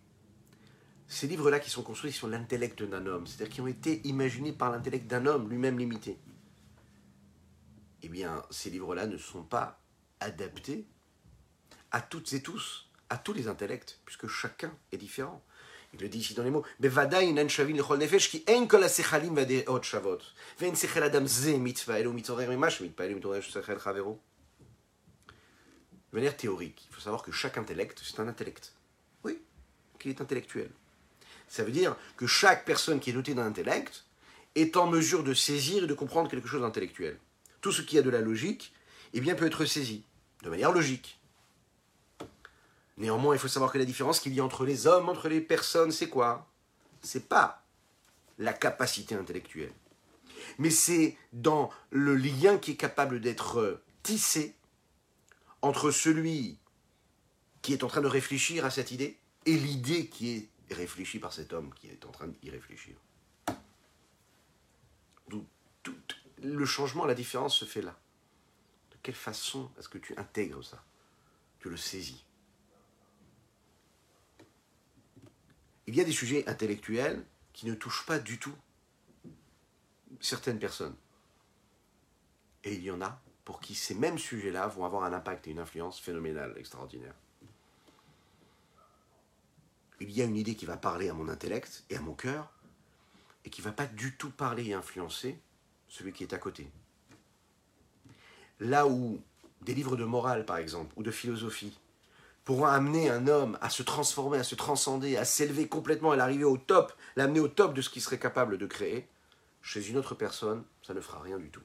Ces livres-là qui sont construits sur l'intellect d'un homme, c'est-à-dire qui ont été imaginés par l'intellect d'un homme lui-même limité. Eh bien, ces livres-là ne sont pas adaptés à toutes et tous à tous les intellects, puisque chacun est différent. Il le dit ici dans les mots. De manière théorique, il faut savoir que chaque intellect, c'est un intellect. Oui, qui est intellectuel. Ça veut dire que chaque personne qui est dotée d'un intellect est en mesure de saisir et de comprendre quelque chose d'intellectuel. Tout ce qui a de la logique, eh bien, peut être saisi de manière logique. Néanmoins, il faut savoir que la différence qu'il y a entre les hommes, entre les personnes, c'est quoi? C'est pas la capacité intellectuelle. Mais c'est dans le lien qui est capable d'être tissé entre celui qui est en train de réfléchir à cette idée et l'idée qui est réfléchie par cet homme qui est en train d'y réfléchir. le changement, la différence se fait là. De quelle façon est-ce que tu intègres ça? Tu le saisis. il y a des sujets intellectuels qui ne touchent pas du tout certaines personnes. Et il y en a pour qui ces mêmes sujets-là vont avoir un impact et une influence phénoménale, extraordinaire. Il y a une idée qui va parler à mon intellect et à mon cœur, et qui ne va pas du tout parler et influencer celui qui est à côté. Là où des livres de morale, par exemple, ou de philosophie, pour amener un homme à se transformer, à se transcender, à s'élever complètement, à l'arriver au top, l'amener au top de ce qu'il serait capable de créer, chez une autre personne, ça ne fera rien du tout.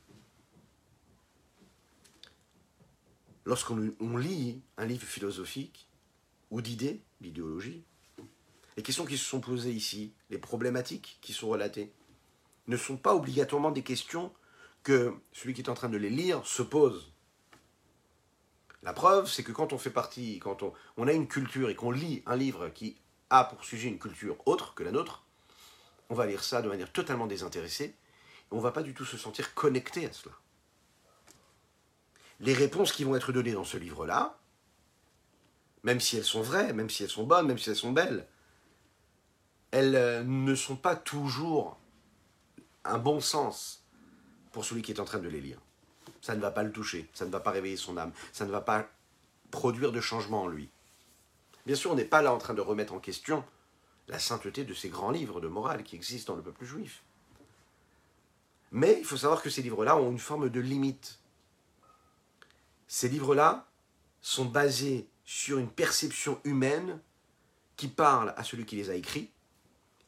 Lorsqu'on lit un livre philosophique ou d'idées, d'idéologie, les questions qui se sont posées ici, les problématiques qui sont relatées, ne sont pas obligatoirement des questions que celui qui est en train de les lire se pose. La preuve, c'est que quand on fait partie, quand on, a une culture et qu'on lit un livre qui a pour sujet une culture autre que la nôtre, on va lire ça de manière totalement désintéressée et on ne va pas du tout se sentir connecté à cela. Les réponses qui vont être données dans ce livre-là, même si elles sont vraies, même si elles sont bonnes, même si elles sont belles, elles euh, ne sont pas toujours un bon sens pour celui qui est en train de les lire ça ne va pas le toucher, ça ne va pas réveiller son âme, ça ne va pas produire de changement en lui. Bien sûr, on n'est pas là en train de remettre en question la sainteté de ces grands livres de morale qui existent dans le peuple juif. Mais il faut savoir que ces livres-là ont une forme de limite. Ces livres-là sont basés sur une perception humaine qui parle à celui qui les a écrits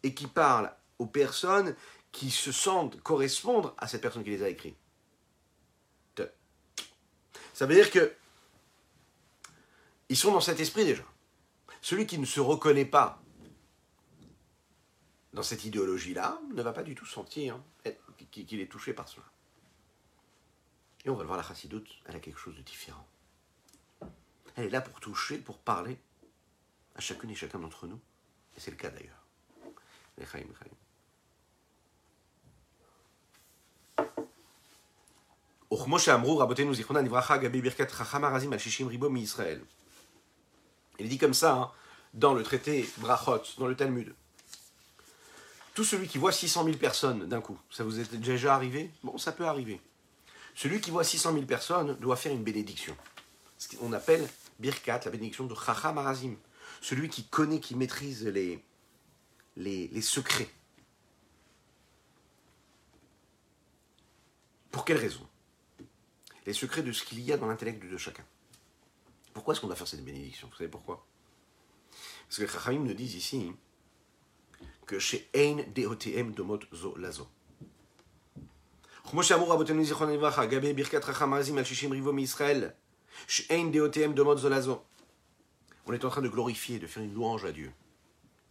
et qui parle aux personnes qui se sentent correspondre à cette personne qui les a écrits. Ça veut dire que ils sont dans cet esprit déjà. Celui qui ne se reconnaît pas dans cette idéologie-là ne va pas du tout sentir qu'il est touché par cela. Et on va le voir, la chassidoute, elle a quelque chose de différent. Elle est là pour toucher, pour parler à chacune et chacun d'entre nous. Et c'est le cas d'ailleurs. Il est dit comme ça hein, dans le traité Brachot, dans le Talmud. Tout celui qui voit 600 000 personnes d'un coup, ça vous est déjà arrivé? Bon, ça peut arriver. Celui qui voit 600 000 personnes doit faire une bénédiction. Ce qu'on appelle Birkat, la bénédiction de Chacham Arazim. Celui qui connaît, qui maîtrise les, les, les secrets. Pour quelle raison Les secrets de ce qu'il y a dans l'intellect de chacun. Pourquoi est-ce qu'on doit faire cette bénédiction Vous savez pourquoi Parce que les Chachamim nous disent ici que chez Ein DOTM Domot Zo Lazo. כמו שאמרו רבותינו זיכרונם לברכה, גבי ברכת חכם עזים על 60 ריבו מישראל, שאין דעותיהם דומות זו לזו. On est en train de glorifier, de faire une louange à Dieu.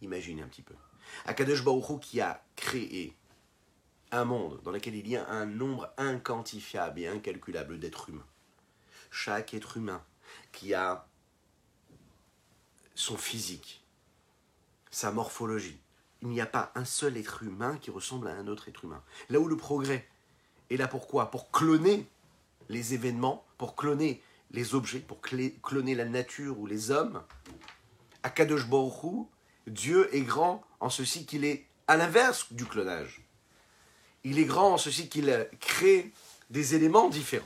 Imaginez un petit peu. Akadosh Baruch qui a créé un monde dans lequel il y a un nombre inquantifiable et incalculable d'êtres humains. Chaque être humain qui a son physique, sa morphologie. Il n'y a pas un seul être humain qui ressemble à un autre être humain. Là où le progrès est là pourquoi? Pour cloner les événements, pour cloner les objets, pour cloner la nature ou les hommes. À Kadosh Baruch Dieu est grand en ceci qu'il est à l'inverse du clonage. Il est grand en ceci qu'il crée des éléments différents.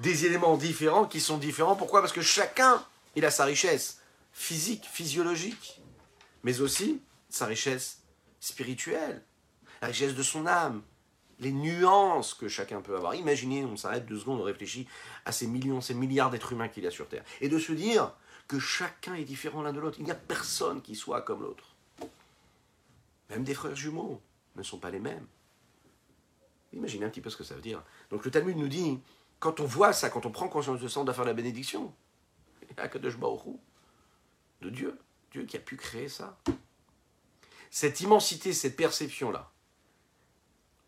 Des éléments différents qui sont différents. Pourquoi? Parce que chacun, il a sa richesse physique, physiologique, mais aussi sa richesse spirituelle, la richesse de son âme, les nuances que chacun peut avoir. Imaginez, on s'arrête deux secondes, on réfléchit à ces millions, ces milliards d'êtres humains qu'il y a sur Terre. Et de se dire que chacun est différent l'un de l'autre. Il n'y a personne qui soit comme l'autre. Même des frères jumeaux ne sont pas les mêmes. Imaginez un petit peu ce que ça veut dire. Donc le Talmud nous dit, quand on voit ça, quand on prend conscience de ça, on doit faire la bénédiction. De Dieu. Dieu qui a pu créer ça. Cette immensité, cette perception-là,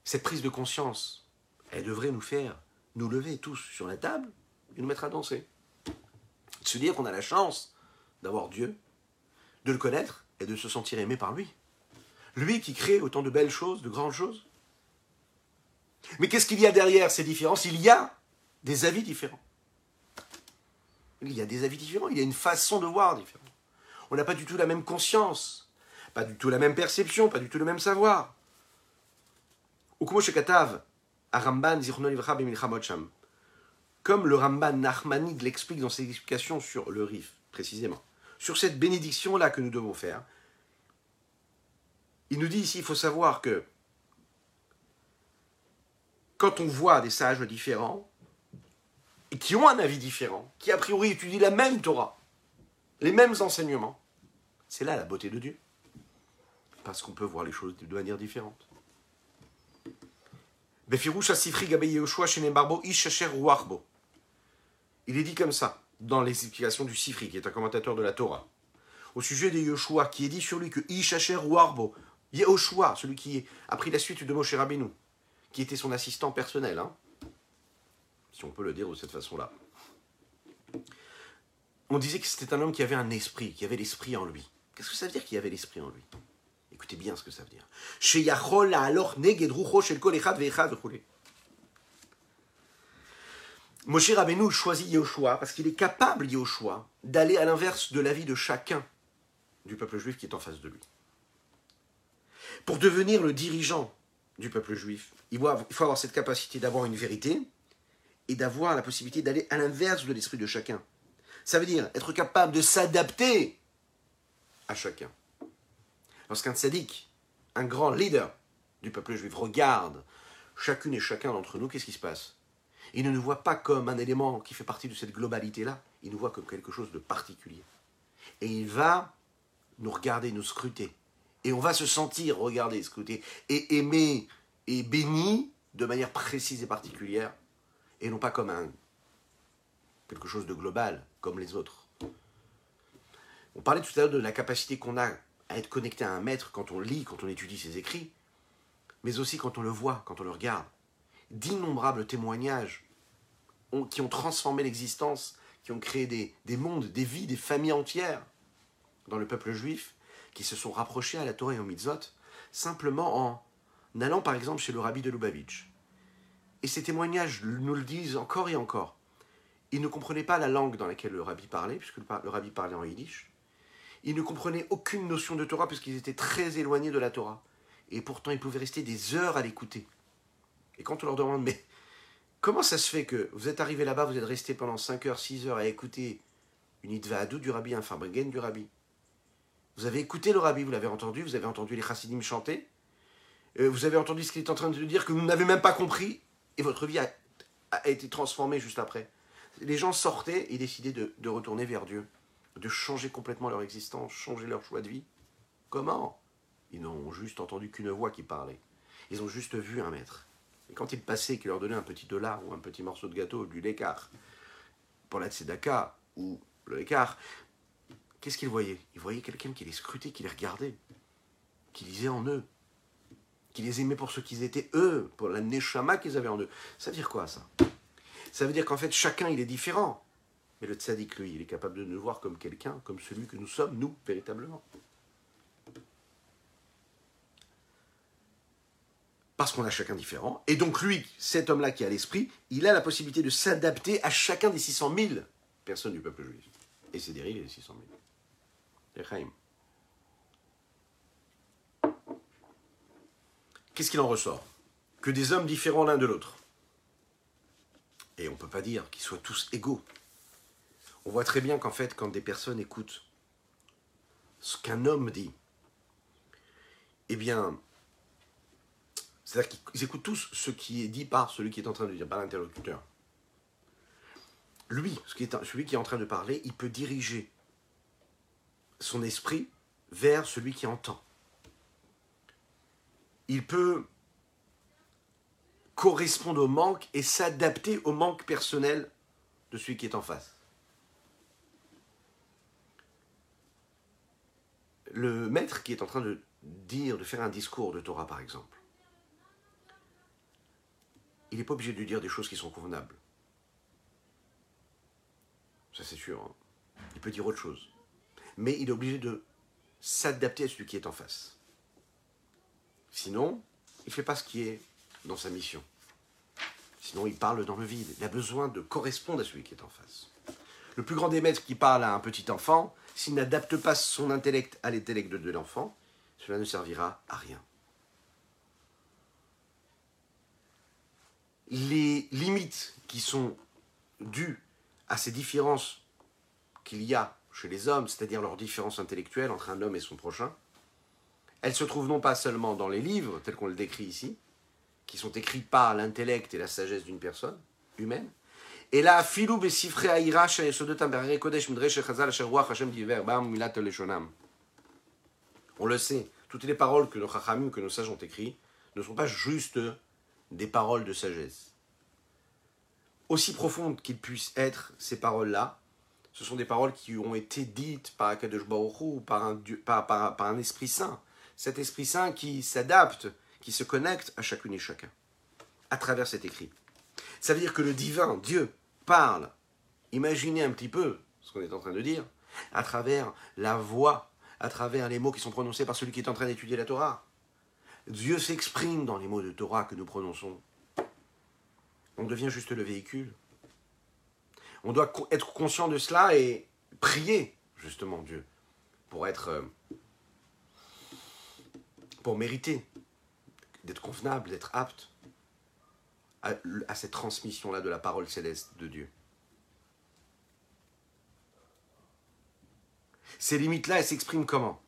cette prise de conscience, elle devrait nous faire nous lever tous sur la table et nous mettre à danser. Se dire qu'on a la chance d'avoir Dieu, de le connaître et de se sentir aimé par lui. Lui qui crée autant de belles choses, de grandes choses. Mais qu'est-ce qu'il y a derrière ces différences? Il y a des avis différents. Il y a des avis différents, il y a une façon de voir différente. On n'a pas du tout la même conscience, pas du tout la même perception, pas du tout le même savoir. Le Ramban Nachmanide l'explique dans ses explications sur le Rif, précisément, sur cette bénédiction-là que nous devons faire, il nous dit ici, il faut savoir que quand on voit des sages différents, et qui ont un avis différent, qui a priori étudient la même Torah, les mêmes enseignements, c'est là la beauté de Dieu. Parce qu'on peut voir les choses de manière différente. Il est dit comme ça, dans les explications du Sifri, qui est un commentateur de la Torah, au sujet de Yoshua, qui est dit sur lui que Ishacher Warbo, Yehoshua, celui qui a pris la suite de Moshe Rabbeinu, qui était son assistant personnel, hein, si on peut le dire de cette façon-là. On disait que c'était un homme qui avait un esprit, qui avait l'esprit en lui. Qu'est-ce que ça veut dire qu'il avait l'esprit en lui? Écoutez bien ce que ça veut dire. Moshe Rabbeinu choisit Yehoshua parce qu'il est capable, Yehoshua, d'aller à l'inverse de la vie de chacun du peuple juif qui est en face de lui. Pour devenir le dirigeant du peuple juif, il faut avoir cette capacité d'avoir une vérité et d'avoir la possibilité d'aller à l'inverse de l'esprit de chacun. Ça veut dire être capable de s'adapter à chacun. Lorsqu'un tzaddik, un grand leader du peuple juif, regarde chacune et chacun d'entre nous, qu'est-ce qui se passe? Il ne nous voit pas comme un élément qui fait partie de cette globalité-là, il nous voit comme quelque chose de particulier. Et il va nous regarder, nous scruter. Et on va se sentir regarder, scruter, et aimer et béni de manière précise et particulière, et non pas comme un quelque chose de global, comme les autres. On parlait tout à l'heure de la capacité qu'on a à être connecté à un maître quand on lit, quand on étudie ses écrits, mais aussi quand on le voit, quand on le regarde. D'innombrables témoignages qui ont transformé l'existence, qui ont créé des, des, mondes, des vies, des familles entières dans le peuple juif, qui se sont rapprochés à la Torah et au mitzvot, simplement en allant par exemple chez le rabbi de Lubavitch. Et ces témoignages nous le disent encore et encore. Ils ne comprenaient pas la langue dans laquelle le rabbi parlait, puisque le rabbi parlait en yiddish. Ils ne comprenaient aucune notion de Torah puisqu'ils étaient très éloignés de la Torah. Et pourtant, ils pouvaient rester des heures à l'écouter. Et quand on leur demande, mais comment ça se fait que vous êtes arrivé là-bas, vous êtes resté pendant 5 heures, 6 heures à écouter une idva adou du rabbi, un fabrigen du rabbi? Vous avez écouté le rabbi, vous l'avez entendu, vous avez entendu les chassidim chanter, euh, vous avez entendu ce qu'il est en train de dire que vous n'avez même pas compris, et votre vie a, a été transformée juste après. Les gens sortaient et décidaient de, de retourner vers Dieu, de changer complètement leur existence, changer leur choix de vie. Comment? Ils n'ont juste entendu qu'une voix qui parlait. Ils ont juste vu un maître. Et quand il passait, qui leur donnait un petit dollar ou un petit morceau de gâteau, du l'écart, pour la tzedaka ou le écart, qu'est-ce qu'ils voyaient Ils voyaient quelqu'un qui les scrutait, qui les regardait, qui lisait en eux, qui les aimait pour ce qu'ils étaient eux, pour la neshama qu'ils avaient en eux. Ça veut dire quoi ça? Ça veut dire qu'en fait chacun il est différent. Mais le tzaddik, lui, il est capable de nous voir comme quelqu'un, comme celui que nous sommes, nous, véritablement. Parce qu'on a chacun différent. Et donc lui, cet homme-là qui a l'esprit, il a la possibilité de s'adapter à chacun des 600 000 personnes du peuple juif. Et c'est dérivé les 600 000. Echaim. Qu'est-ce qu'il en ressort? Que des hommes différents l'un de l'autre. Et on ne peut pas dire qu'ils soient tous égaux. On voit très bien qu'en fait, quand des personnes écoutent ce qu'un homme dit, eh bien, c'est-à-dire qu'ils écoutent tous ce qui est dit par celui qui est en train de dire, par l'interlocuteur. Lui, celui qui est en train de parler, il peut diriger son esprit vers celui qui entend. Il peut correspondre au manque et s'adapter au manque personnel de celui qui est en face. Le maître qui est en train de dire, de faire un discours de Torah par exemple, il n'est pas obligé de dire des choses qui sont convenables. Ça c'est sûr. Hein. Il peut dire autre chose. Mais il est obligé de s'adapter à celui qui est en face. Sinon, il ne fait pas ce qui est dans sa mission. Sinon, il parle dans le vide. Il a besoin de correspondre à celui qui est en face. Le plus grand des maîtres qui parle à un petit enfant, s'il n'adapte pas son intellect à l'intellect de l'enfant, cela ne servira à rien. Les limites qui sont dues à ces différences qu'il y a chez les hommes, c'est-à-dire leur différence intellectuelle entre un homme et son prochain, elles se trouvent non pas seulement dans les livres tels qu'on le décrit ici, qui sont écrits par l'intellect et la sagesse d'une personne humaine, et là, On le sait, toutes les paroles que nos chachamim, que nos sages ont écrites, ne sont pas juste des paroles de sagesse. Aussi profondes qu'ils puissent être, ces paroles-là, ce sont des paroles qui ont été dites par Akadosh Baruch ou par un, par, un Esprit Saint. Cet Esprit Saint qui s'adapte, qui se connecte à chacune et chacun, à travers cet écrit. Ça veut dire que le divin, Dieu, parle, imaginez un petit peu ce qu'on est en train de dire, à travers la voix, à travers les mots qui sont prononcés par celui qui est en train d'étudier la Torah. Dieu s'exprime dans les mots de Torah que nous prononçons. On devient juste le véhicule. On doit être conscient de cela et prier justement Dieu pour être euh, pour mériter d'être convenable, d'être apte à, à cette transmission-là de la parole céleste de Dieu. Ces limites-là, elles s'expriment comment?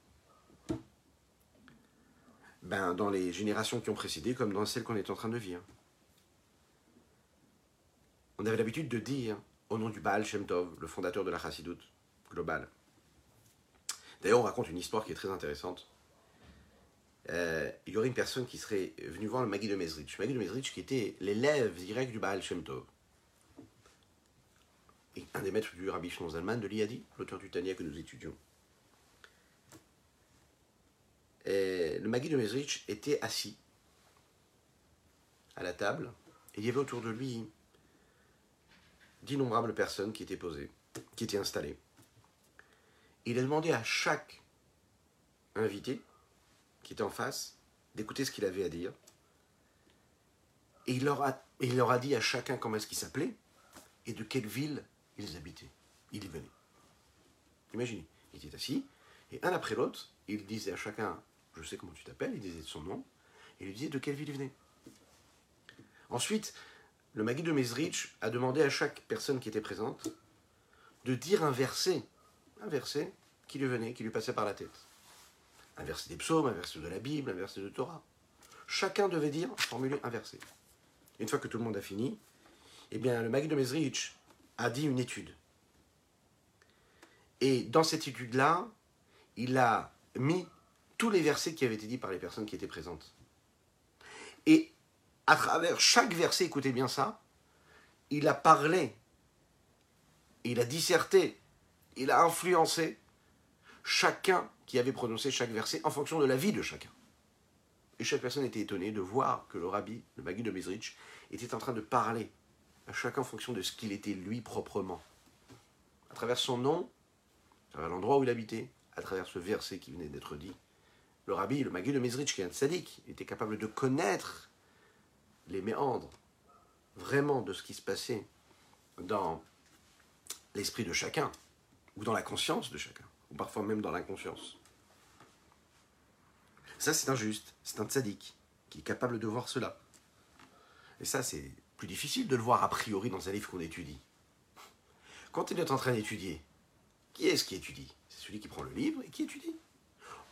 Ben, dans les générations qui ont précédé comme dans celles qu'on est en train de vivre. On avait l'habitude de dire, au nom du Baal Shem Tov, le fondateur de la Chassidoute globale. D'ailleurs, on raconte une histoire qui est très intéressante. Euh, il y aurait une personne qui serait venue voir le Magui de Mezrich. Magui de Mezrich qui était l'élève direct du Baal Shem Tov. Et un des maîtres du Rabbi Shnon Zalman de l'Iadi, l'auteur du Tania que nous étudions. Et le Magui de Mezrich était assis à la table, et il y avait autour de lui d'innombrables personnes qui étaient posées, qui étaient installées. il a demandé à chaque invité qui était en face d'écouter ce qu'il avait à dire. Et il leur a, il leur a dit à chacun comment est-ce qu'il s'appelait et de quelle ville ils habitaient. Il y venait. Imaginez, il était assis, et un après l'autre, il disait à chacun je sais comment tu t'appelles, il disait son nom, et il lui disait de quelle ville il venait. Ensuite, le Magui de Mezrich a demandé à chaque personne qui était présente de dire un verset, un verset qui lui venait, qui lui passait par la tête. Un verset des psaumes, un verset de la Bible, un verset de Torah. Chacun devait dire, formuler un verset. Une fois que tout le monde a fini, eh bien, le Magui de Mezrich a dit une étude. Et dans cette étude-là, il a mis tous les versets qui avaient été dits par les personnes qui étaient présentes. Et à travers chaque verset, écoutez bien ça, il a parlé, il a disserté, il a influencé chacun qui avait prononcé chaque verset en fonction de la vie de chacun. Et chaque personne était étonnée de voir que le rabbi, le Magui de Mezrich, était en train de parler à chacun en fonction de ce qu'il était lui proprement. À travers son nom, à travers l'endroit où il habitait, à travers ce verset qui venait d'être dit, le rabbi, le Magui de Mezrich, qui est un sadique, était capable de connaître les méandres vraiment de ce qui se passait dans l'esprit de chacun, ou dans la conscience de chacun, ou parfois même dans l'inconscience. Ça, c'est injuste, c'est un tzaddik qui est capable de voir cela. Et ça, c'est plus difficile de le voir a priori dans un livre qu'on étudie. Quand il est en train d'étudier, qui est-ce qui étudie? C'est celui qui prend le livre et qui étudie.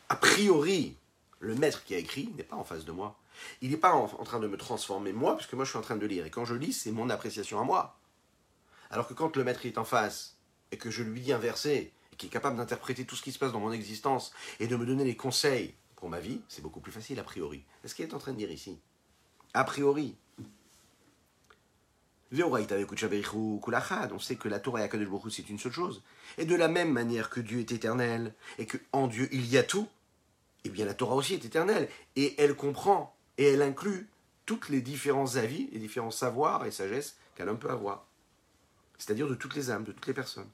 A priori, le maître qui a écrit n'est pas en face de moi. Il n'est pas en, train de me transformer moi, puisque moi je suis en train de lire. Et quand je lis, c'est mon appréciation à moi. Alors que quand le maître est en face, et que je lui dis un verset, et qui est capable d'interpréter tout ce qui se passe dans mon existence, et de me donner les conseils pour ma vie, c'est beaucoup plus facile a priori. est ce qu'il est en train de dire ici? A priori, on sait que la Torah et c'est une seule chose. Et de la même manière que Dieu est éternel et que en Dieu il y a tout, eh bien la Torah aussi est éternelle et elle comprend et elle inclut toutes les différents avis, les différents savoirs et sagesses qu'un homme peut avoir. C'est-à-dire de toutes les âmes, de toutes les personnes.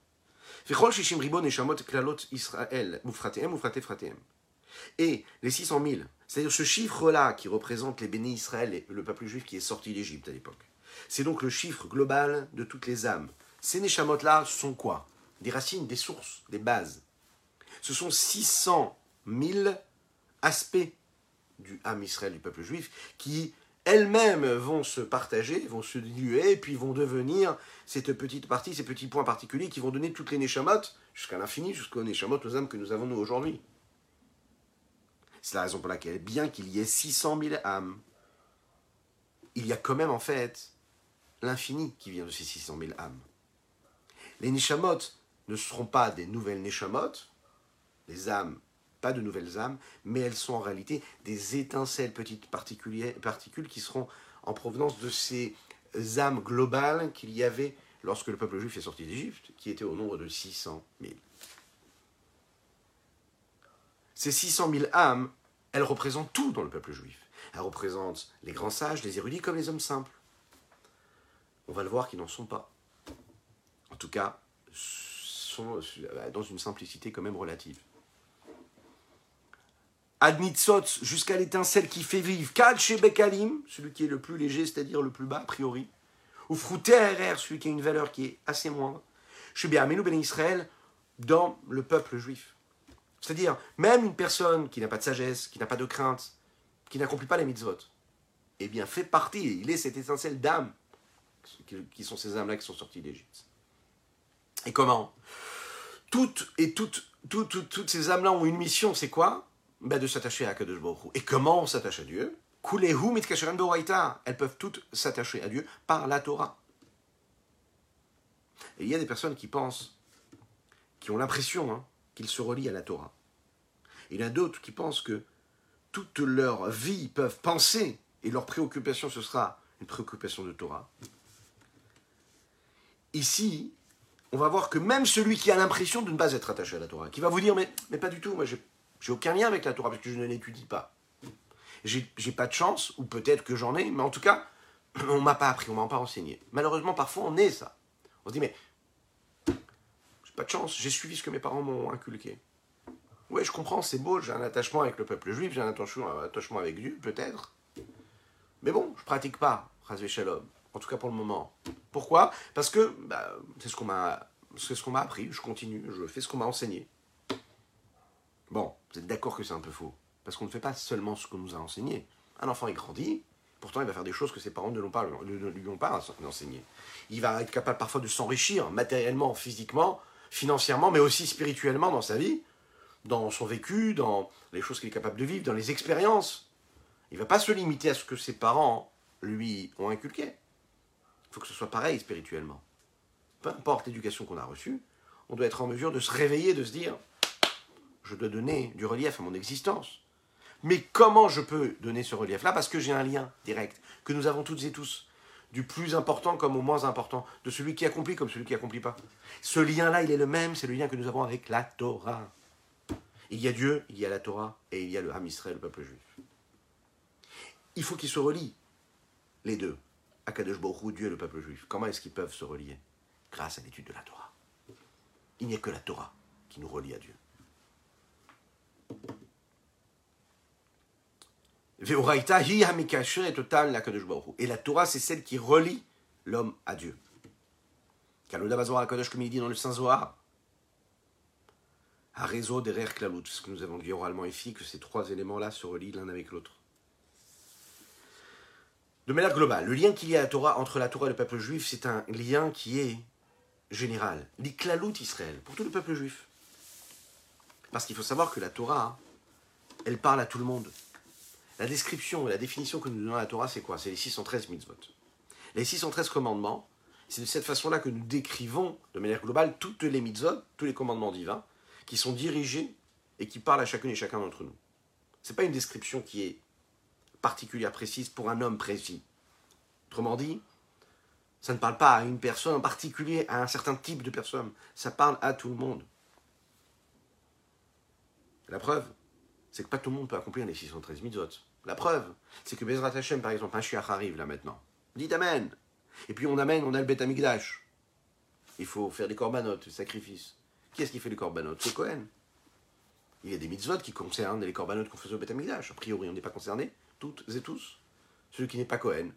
Et les 600 000, c'est-à-dire ce chiffre-là qui représente les bénis Israël et le peuple juif qui est sorti d'Égypte à l'époque. C'est donc le chiffre global de toutes les âmes. Ces Neshamot-là sont quoi? Des racines, des sources, des bases. Ce sont 600 000 aspects du âme Israël, du peuple juif, qui elles-mêmes vont se partager, vont se diluer, puis vont devenir cette petite partie, ces petits points particuliers qui vont donner toutes les Neshamot, jusqu'à l'infini, jusqu'aux Neshamot, aux âmes que nous avons nous aujourd'hui. C'est la raison pour laquelle, bien qu'il y ait 600 000 âmes, il y a quand même en fait l'infini qui vient de ces 600 000 âmes. Les Neshamot ne seront pas des nouvelles Neshamot, les âmes, de nouvelles âmes, mais elles sont en réalité des étincelles, petites particules qui seront en provenance de ces âmes globales qu'il y avait lorsque le peuple juif est sorti d'Égypte, qui était au nombre de 600 000. Ces 600 000 âmes, elles représentent tout dans le peuple juif. Elles représentent les grands sages, les érudits comme les hommes simples on va le voir qu'ils n'en sont pas. En tout cas, sont dans une simplicité quand même relative. Adnitsot, jusqu'à l'étincelle qui fait vivre. Kal Bekalim, celui qui est le plus léger, c'est-à-dire le plus bas, a priori. Ou Fruter, celui qui a une valeur qui est assez moindre. Chez Béaménou Ben Israël, dans le peuple juif. C'est-à-dire, même une personne qui n'a pas de sagesse, qui n'a pas de crainte, qui n'accomplit pas les mitzvot, eh bien, fait partie, il est cette étincelle d'âme qui sont ces âmes-là qui sont sorties d'Égypte. Et comment? Toutes, et toutes, toutes, toutes ces âmes-là ont une mission, c'est quoi? Ben De s'attacher à Kadosh Baruch Et comment on s'attache à Dieu? Elles peuvent toutes s'attacher à Dieu par la Torah. Et il y a des personnes qui pensent, qui ont l'impression hein, qu'ils se relient à la Torah. il y en a d'autres qui pensent que toute leur vie peuvent penser, et leur préoccupation ce sera une préoccupation de Torah ici, on va voir que même celui qui a l'impression de ne pas être attaché à la Torah, qui va vous dire mais, mais pas du tout, moi j'ai aucun lien avec la Torah parce que je ne l'étudie pas. J'ai pas de chance, ou peut-être que j'en ai, mais en tout cas, on m'a pas appris, on m'a pas enseigné. Malheureusement, parfois on est ça. On se dit mais j'ai pas de chance, j'ai suivi ce que mes parents m'ont inculqué. Ouais, je comprends, c'est beau, j'ai un attachement avec le peuple juif, j'ai un attachement, avec Dieu, peut-être. Mais bon, je pratique pas, Razvé Shalom. En tout cas pour le moment. Pourquoi? Parce que bah, c'est ce qu'on m'a ce qu'on m'a appris, je continue, je fais ce qu'on m'a enseigné. Bon, vous êtes d'accord que c'est un peu faux? Parce qu'on ne fait pas seulement ce qu'on nous a enseigné. Un enfant, il grandit, Pourtant, il va faire des choses que ses parents ne, lui ont pas enseignées. Il va être capable parfois de s'enrichir matériellement, physiquement, financièrement, mais aussi spirituellement dans sa vie, dans son vécu, dans les choses qu'il est capable de vivre, dans les expériences. Il ne va pas se limiter à ce que ses parents lui ont inculqué. Il faut que ce soit pareil spirituellement. Peu importe l'éducation qu'on a reçue, on doit être en mesure de se réveiller, de se dire, je dois donner du relief à mon existence. Mais comment je peux donner ce relief-là? Parce que j'ai un lien direct, que nous avons toutes et tous, du plus important comme au moins important, de celui qui accomplit comme celui qui accomplit pas. Ce lien-là, il est le même, c'est le lien que nous avons avec la Torah. Il y a Dieu, il y a la Torah, et il y a le Ham le peuple juif. Il faut qu'ils se relient, les deux. Akadosh Baruch Dieu et le peuple juif. Comment est-ce qu'ils peuvent se relier? Grâce à l'étude de la Torah. Il n'y a que la Torah qui nous relie à Dieu. Et la Torah, c'est celle qui relie l'homme à Dieu. Comme il dit dans le Saint Zohar. Un réseau derrière Klalut, ce que nous avons dit oralement ici, que ces trois éléments-là se relient l'un avec l'autre. De manière globale, le lien qu'il y a à la Torah, entre la Torah et le peuple juif, c'est un lien qui est général. L'Iklalut Israël, pour tout le peuple juif. Parce qu'il faut savoir que la Torah, elle parle à tout le monde. La description, la définition que nous donnons à la Torah, c'est quoi? C'est les 613 mitzvot. Les 613 commandements, c'est de cette façon-là que nous décrivons de manière globale toutes les mitzvot, tous les commandements divins, qui sont dirigés et qui parlent à chacune et chacun d'entre nous. Ce n'est pas une description qui est particulière, précise pour un homme précis. Autrement dit, ça ne parle pas à une personne en particulier, à un certain type de personne. Ça parle à tout le monde. La preuve, c'est que pas tout le monde peut accomplir les 613 mitzvot. La preuve, c'est que Bezrat Hashem, par exemple, un shiach arrive là maintenant. Dites Amen. Et puis on amène, on a le Bet Amigdash. Il faut faire des corbanotes, des sacrifices. Qui est-ce qui fait les corbanotes C'est Cohen. Il y a des mitzvot qui concernent les corbanotes qu'on faisait au Bet Amigdash. A priori, on n'est pas concerné, toutes et tous. Celui qui n'est pas Cohen,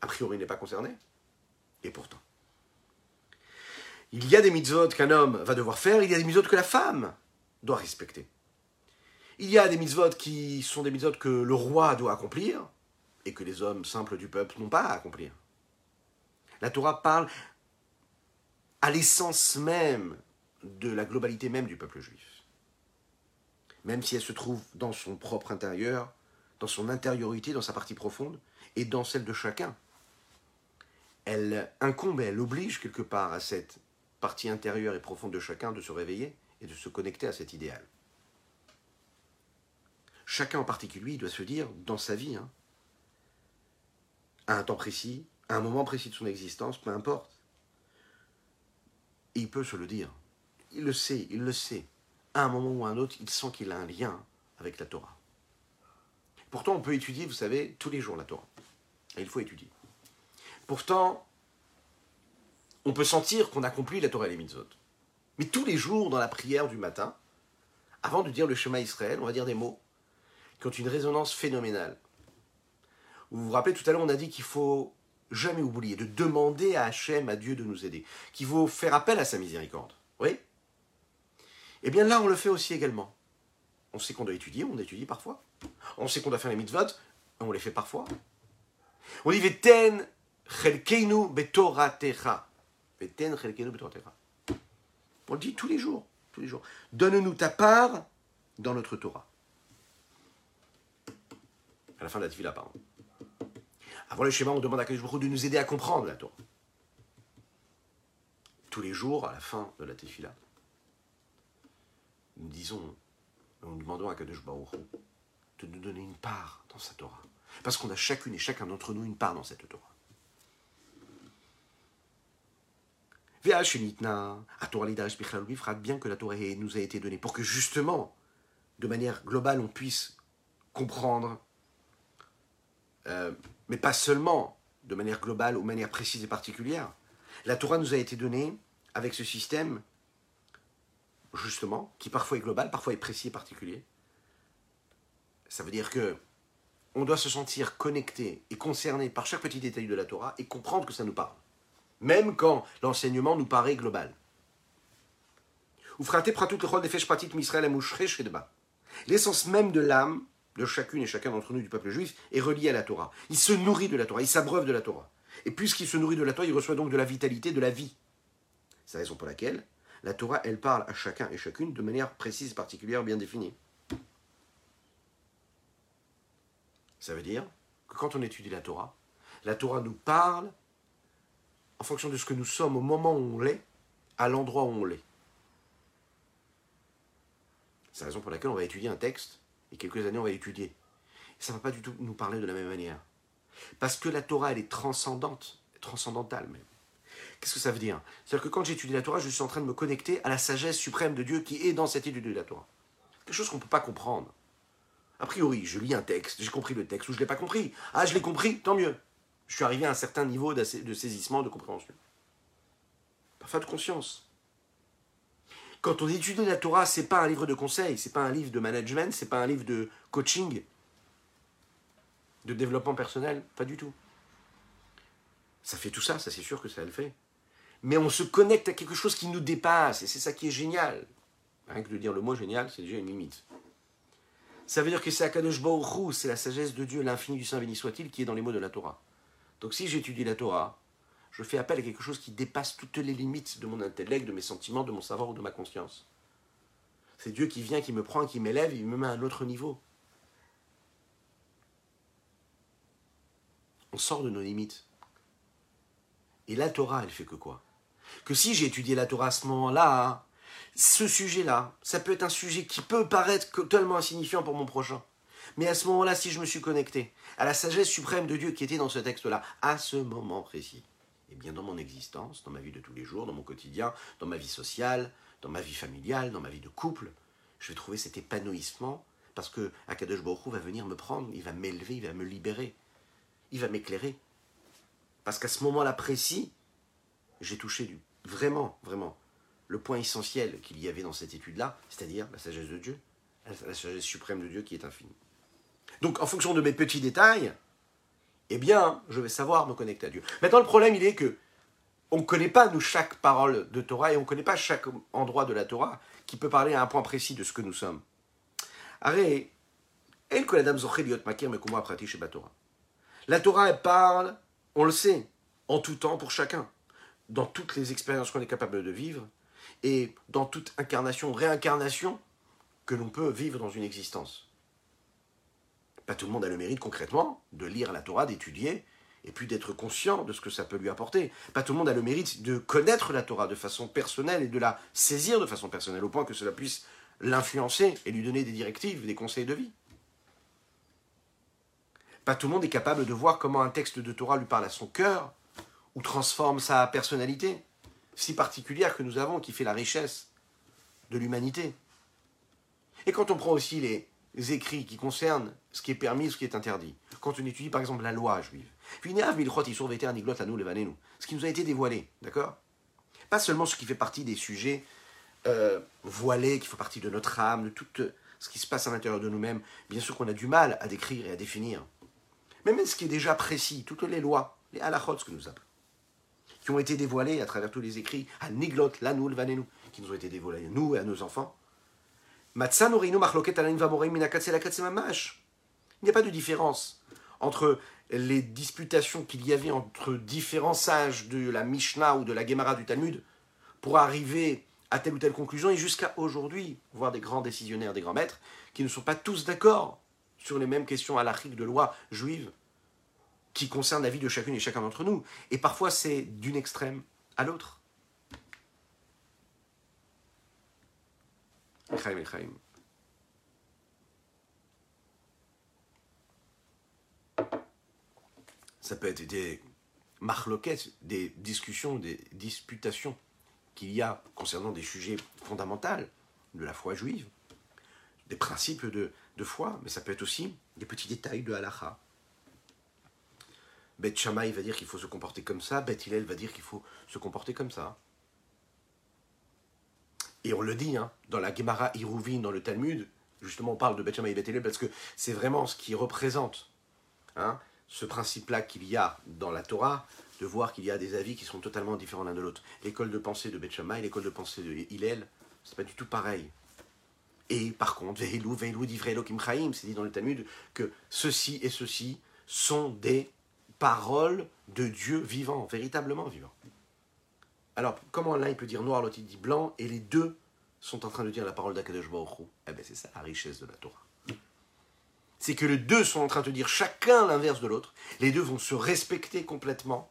a priori, n'est pas concerné. Et pourtant. Il y a des mitzvot qu'un homme va devoir faire, il y a des mitzvot que la femme doit respecter. Il y a des mitzvot qui sont des mitzvot que le roi doit accomplir et que les hommes simples du peuple n'ont pas à accomplir. La Torah parle à l'essence même de la globalité même du peuple juif. Même si elle se trouve dans son propre intérieur, dans son intériorité, dans sa partie profonde, et dans celle de chacun. Elle incombe elle oblige quelque part à cette partie intérieure et profonde de chacun de se réveiller et de se connecter à cet idéal chacun en particulier doit se dire, dans sa vie, hein, à un temps précis, à un moment précis de son existence, peu importe, il peut se le dire. Il le sait, il le sait. À un moment ou à un autre, il sent qu'il a un lien avec la Torah. Pourtant, on peut étudier, vous savez, tous les jours la Torah. Et il faut étudier. Pourtant, on peut sentir qu'on accomplit la Torah et les mitzvot. Mais tous les jours, dans la prière du matin, avant de dire le chemin Israël, on va dire des mots qui ont une résonance phénoménale. Vous vous rappelez, tout à l'heure, on a dit qu'il faut jamais oublier de demander à Hachem, à Dieu, de nous aider, qu'il faut faire appel à sa miséricorde. Oui Eh bien là, on le fait aussi également. On sait qu'on doit étudier, on étudie parfois. On sait qu'on doit faire les mitzvot, on les fait parfois. On dit Veten chelkeinu betoratecha. Veten chelkeinu betoratecha. On le dit tous les jours, tous les jours. Donne-nous ta part dans notre Torah la fin de la tefila, pardon. Avant le schéma, on demande à Kadosh de nous aider à comprendre la Torah. Tous les jours, à la fin de la tefila, nous disons, nous demandons à Kadosh de nous donner une part dans sa Torah. Parce qu'on a chacune et chacun d'entre nous une part dans cette Torah. bien que la Torah nous a été donnée pour que justement, de manière globale, on puisse comprendre euh, mais pas seulement de manière globale ou de manière précise et particulière. La Torah nous a été donnée avec ce système, justement, qui parfois est global, parfois est précis et particulier. Ça veut dire que on doit se sentir connecté et concerné par chaque petit détail de la Torah et comprendre que ça nous parle, même quand l'enseignement nous paraît global. L'essence même de l'âme de chacune et chacun d'entre nous du peuple juif est relié à la Torah. Il se nourrit de la Torah, il s'abreuve de la Torah. Et puisqu'il se nourrit de la Torah, il reçoit donc de la vitalité, de la vie. C'est la raison pour laquelle la Torah, elle parle à chacun et chacune de manière précise, particulière, bien définie. Ça veut dire que quand on étudie la Torah, la Torah nous parle en fonction de ce que nous sommes au moment où on l'est, à l'endroit où on l'est. C'est la raison pour laquelle on va étudier un texte, et quelques années on va étudier. ça ne va pas du tout nous parler de la même manière. Parce que la Torah, elle est transcendante, transcendantale même. Qu'est-ce que ça veut dire? C'est-à-dire que quand j'étudie la Torah, je suis en train de me connecter à la sagesse suprême de Dieu qui est dans cette étude de la Torah. Quelque chose qu'on ne peut pas comprendre. A priori, je lis un texte, j'ai compris le texte, ou je ne l'ai pas compris. Ah, je l'ai compris, tant mieux. Je suis arrivé à un certain niveau de saisissement, de compréhension. Parfois de conscience. Quand on étudie la Torah, c'est pas un livre de conseils, c'est pas un livre de management, c'est pas un livre de coaching, de développement personnel, pas du tout. Ça fait tout ça, ça c'est sûr que ça le fait. Mais on se connecte à quelque chose qui nous dépasse, et c'est ça qui est génial. Rien que de dire le mot génial, c'est déjà une limite. Ça veut dire que c'est Akadosh Baruch c'est la sagesse de Dieu, l'infini du Saint béni soit-il, qui est dans les mots de la Torah. Donc si j'étudie la Torah, je fais appel à quelque chose qui dépasse toutes les limites de mon intellect, de mes sentiments, de mon savoir ou de ma conscience. C'est Dieu qui vient, qui me prend, qui m'élève, il me met à un autre niveau. On sort de nos limites. Et la Torah, elle fait que quoi? Que si j'ai étudié la Torah à ce moment-là, ce sujet-là, ça peut être un sujet qui peut paraître totalement insignifiant pour mon prochain. Mais à ce moment-là, si je me suis connecté à la sagesse suprême de Dieu qui était dans ce texte-là, à ce moment précis, bien dans mon existence, dans ma vie de tous les jours, dans mon quotidien, dans ma vie sociale, dans ma vie familiale, dans ma vie de couple, je vais trouver cet épanouissement parce que Akadosh Baruch va venir me prendre, il va m'élever, il va me libérer, il va m'éclairer. Parce qu'à ce moment-là précis, j'ai touché du, vraiment, vraiment, le point essentiel qu'il y avait dans cette étude-là, c'est-à-dire la sagesse de Dieu, la sagesse suprême de Dieu qui est infinie. Donc, en fonction de mes petits détails, eh bien, je vais savoir me connecter à Dieu. Maintenant, le problème, il est que on ne connaît pas, nous, chaque parole de Torah et on ne connaît pas chaque endroit de la Torah qui peut parler à un point précis de ce que nous sommes. La Torah, elle parle, on le sait, en tout temps pour chacun, dans toutes les expériences qu'on est capable de vivre et dans toute incarnation, réincarnation que l'on peut vivre dans une existence. Pas tout le monde a le mérite concrètement de lire la Torah, d'étudier, et puis d'être conscient de ce que ça peut lui apporter. Pas tout le monde a le mérite de connaître la Torah de façon personnelle et de la saisir de façon personnelle, au point que cela puisse l'influencer et lui donner des directives, des conseils de vie. Pas tout le monde est capable de voir comment un texte de Torah lui parle à son cœur ou transforme sa personnalité, si particulière que nous avons, qui fait la richesse de l'humanité. Et quand on prend aussi les écrits qui concernent ce qui est permis, ce qui est interdit. Quand on étudie par exemple la loi juive. Ce qui nous a été dévoilé, d'accord? Pas seulement ce qui fait partie des sujets euh, voilés, qui font partie de notre âme, de tout ce qui se passe à l'intérieur de nous-mêmes. Bien sûr qu'on a du mal à décrire et à définir. Mais même ce qui est déjà précis, toutes les lois, les halachot, ce que nous appelons, qui ont été dévoilés à travers tous les écrits, à Niglot, Lanoul, Vanenu, qui nous ont été dévoilés, nous et à nos enfants, il n'y a pas de différence entre les disputations qu'il y avait entre différents sages de la Mishnah ou de la Gemara du Talmud pour arriver à telle ou telle conclusion et jusqu'à aujourd'hui, voir des grands décisionnaires, des grands maîtres, qui ne sont pas tous d'accord sur les mêmes questions halachiques de loi juive qui concernent la vie de chacune et chacun d'entre nous. Et parfois c'est d'une extrême à l'autre. Ça peut être des marloquettes, des discussions, des disputations qu'il y a concernant des sujets fondamentaux de la foi juive, des principes de, foi, mais ça peut être aussi des petits détails de halakha. Beth Shammai va dire qu'il faut se comporter comme ça, Beth Hillel va dire qu'il faut se comporter comme ça. Et on le dit, hein, dans la Gemara Iruvin, dans le Talmud, justement on parle de Beth Shammai et Beth parce que c'est vraiment ce qui représente hein, ce principe-là qu'il y a dans la Torah, de voir qu'il y a des avis qui sont totalement différents l'un de l'autre. L'école de pensée de Beth Shammai, l'école de pensée de Hillel, c'est pas du tout pareil. Et par contre, Vehelou, Vehelou, Divrei Elohim c'est dit dans le Talmud que ceci et ceci sont des paroles de Dieu vivant, véritablement vivant. Alors, comment l'un il peut dire noir, l'autre il dit blanc, et les deux sont en train de dire la parole d'Akadosh Baruch Eh bien, c'est ça la richesse de la Torah. C'est que les deux sont en train de dire chacun l'inverse de l'autre. Les deux vont se respecter complètement.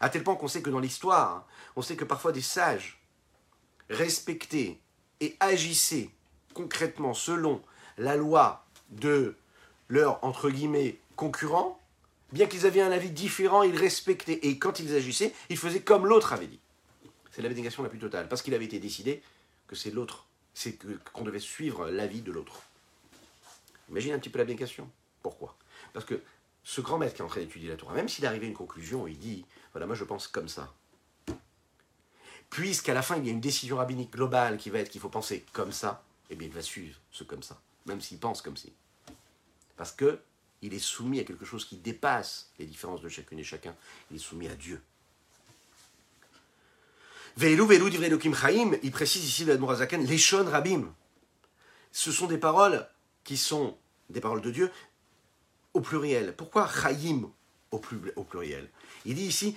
À tel point qu'on sait que dans l'histoire, on sait que parfois des sages respectaient et agissaient concrètement selon la loi de leur, entre guillemets, concurrent, bien qu'ils avaient un avis différent, ils respectaient. Et quand ils agissaient, ils faisaient comme l'autre avait dit. C'est la négation la plus totale, parce qu'il avait été décidé que c'est l'autre, c'est qu'on devait suivre l'avis de l'autre. Imagine un petit peu l'abnégation. Pourquoi? Parce que ce grand maître qui est en train d'étudier la Torah, même s'il arrivé à une conclusion, il dit, voilà, moi je pense comme ça. Puisqu'à la fin, il y a une décision rabbinique globale qui va être qu'il faut penser comme ça, eh bien il va suivre ce comme ça, même s'il pense comme si. Parce que il est soumis à quelque chose qui dépasse les différences de chacune et chacun. Il est soumis à Dieu. Veilou, veilou, divrei il précise ici le Mourazaken, les shon rabim. Ce sont des paroles qui sont des paroles de Dieu au pluriel. Pourquoi chaim au, pluriel? Il dit ici,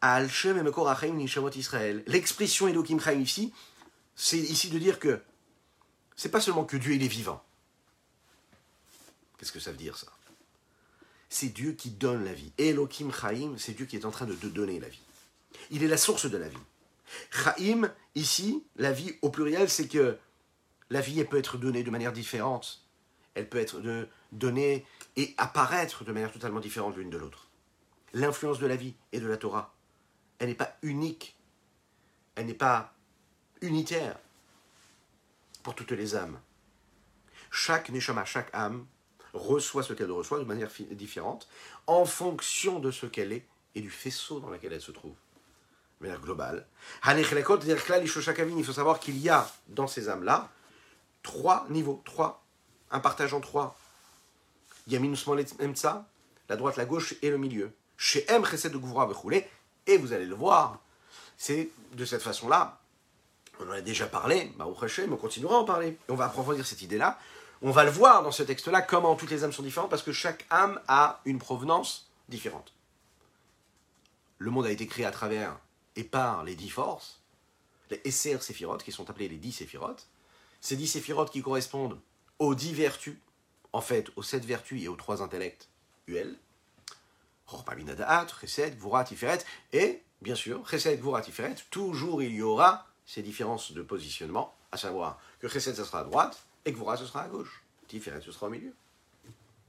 al shem. L'expression Elohim chaim ici, c'est ici de dire que c'est pas seulement que Dieu est vivant. Qu'est-ce que ça veut dire ça? C'est Dieu qui donne la vie. Elohim Chaim, c'est Dieu qui est en train de, donner la vie. Il est la source de la vie. Chaim, ici, la vie au pluriel, c'est que la vie peut être donnée de manière différente. Elle peut être de, donnée et apparaître de manière totalement différente l'une de l'autre. L'influence de la vie et de la Torah, elle n'est pas unique. Elle n'est pas unitaire pour toutes les âmes. Chaque neshama, chaque âme, reçoit ce qu'elle reçoit de manière différente, en fonction de ce qu'elle est et du faisceau dans lequel elle se trouve. De manière globale. Il faut savoir qu'il y a dans ces âmes-là trois niveaux, trois, un partage en trois. Emtsa, la droite, la gauche et le milieu. Chez M, de et vous allez le voir, c'est de cette façon-là on en a déjà parlé, mais on continuera à en parler. Et on va approfondir cette idée-là. On va le voir dans ce texte-là, comment toutes les âmes sont différentes, parce que chaque âme a une provenance différente. Le monde a été créé à travers et par les dix forces, les Esser Séphirotes, qui sont appelés les dix Séphirotes. Ces dix Séphirotes qui correspondent aux dix vertus, en fait, aux sept vertus et aux trois intellects, UL. Chesed, Gvura, Tiferet, et, bien sûr, Chesed, Gvura, Tiferet, toujours il y aura ces différences de positionnement, à savoir que Chesed, ce sera à droite, et Vora, ce sera à gauche. Tiferet, ce sera au milieu.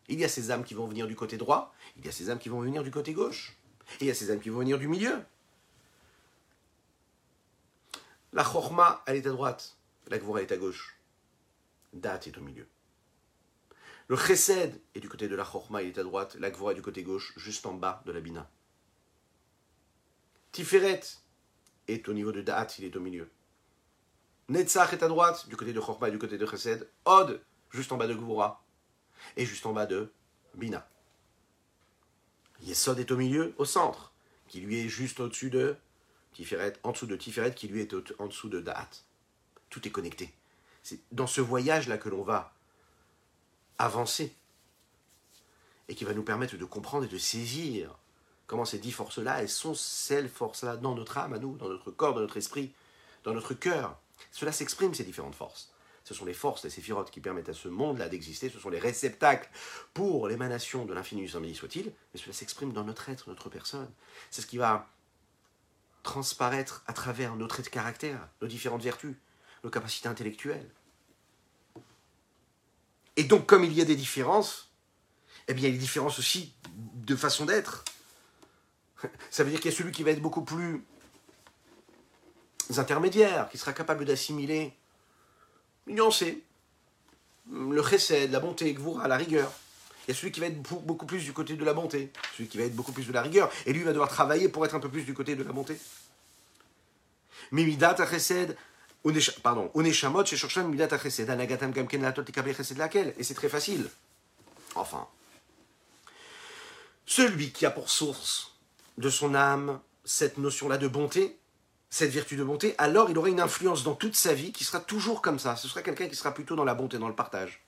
Il y a ces âmes qui vont venir du côté droit, il y a ces âmes qui vont venir du côté gauche, et il y a ces âmes qui vont venir du milieu. La Chorma, elle est à droite, la Gvora est à gauche. Date est au milieu. Le Chesed est du côté de la Chorma, il est à droite, la Gvora est du côté gauche, juste en bas de la Bina. Tiferet est au niveau de Da'at, il est au milieu. Netzach est à droite, du côté de Chorma et du côté de Chesed. Od, juste en bas de Gvura. Et juste en bas de Bina. Yesod est au milieu, au centre, qui lui est juste au-dessus de Tiferet, en dessous de Tiferet, qui lui est en dessous de Da'at. Tout est connecté. C'est dans ce voyage-là que l'on va avancer et qui va nous permettre de comprendre et de saisir comment ces dix forces-là, elles sont ces forces-là dans notre âme à nous, dans notre corps, dans notre esprit, dans notre cœur. Cela s'exprime, ces différentes forces. Ce sont les forces, les séphirotes qui permettent à ce monde-là d'exister, ce sont les réceptacles pour l'émanation de l'infini du soit-il, mais cela s'exprime dans notre être, notre personne. C'est ce qui va transparaître à travers nos traits de caractère, nos différentes vertus, nos capacités intellectuelles. Et donc, comme il y a des différences, eh bien, il y a des différences aussi de façon d'être. Ça veut dire qu'il y a celui qui va être beaucoup plus intermédiaire, qui sera capable d'assimiler, nuancer, le chesed, la bonté, gvoura, la rigueur. Il y a celui qui va être beaucoup plus du côté de la bonté, celui qui va être beaucoup plus de la rigueur, et lui va devoir travailler pour être un peu plus du côté de la bonté. Mimidat chesed, pardon, laquelle, et c'est très facile. Enfin, celui qui a pour source de son âme cette notion-là de bonté, cette vertu de bonté, alors il aura une influence dans toute sa vie qui sera toujours comme ça. Ce sera quelqu'un qui sera plutôt dans la bonté, dans le partage.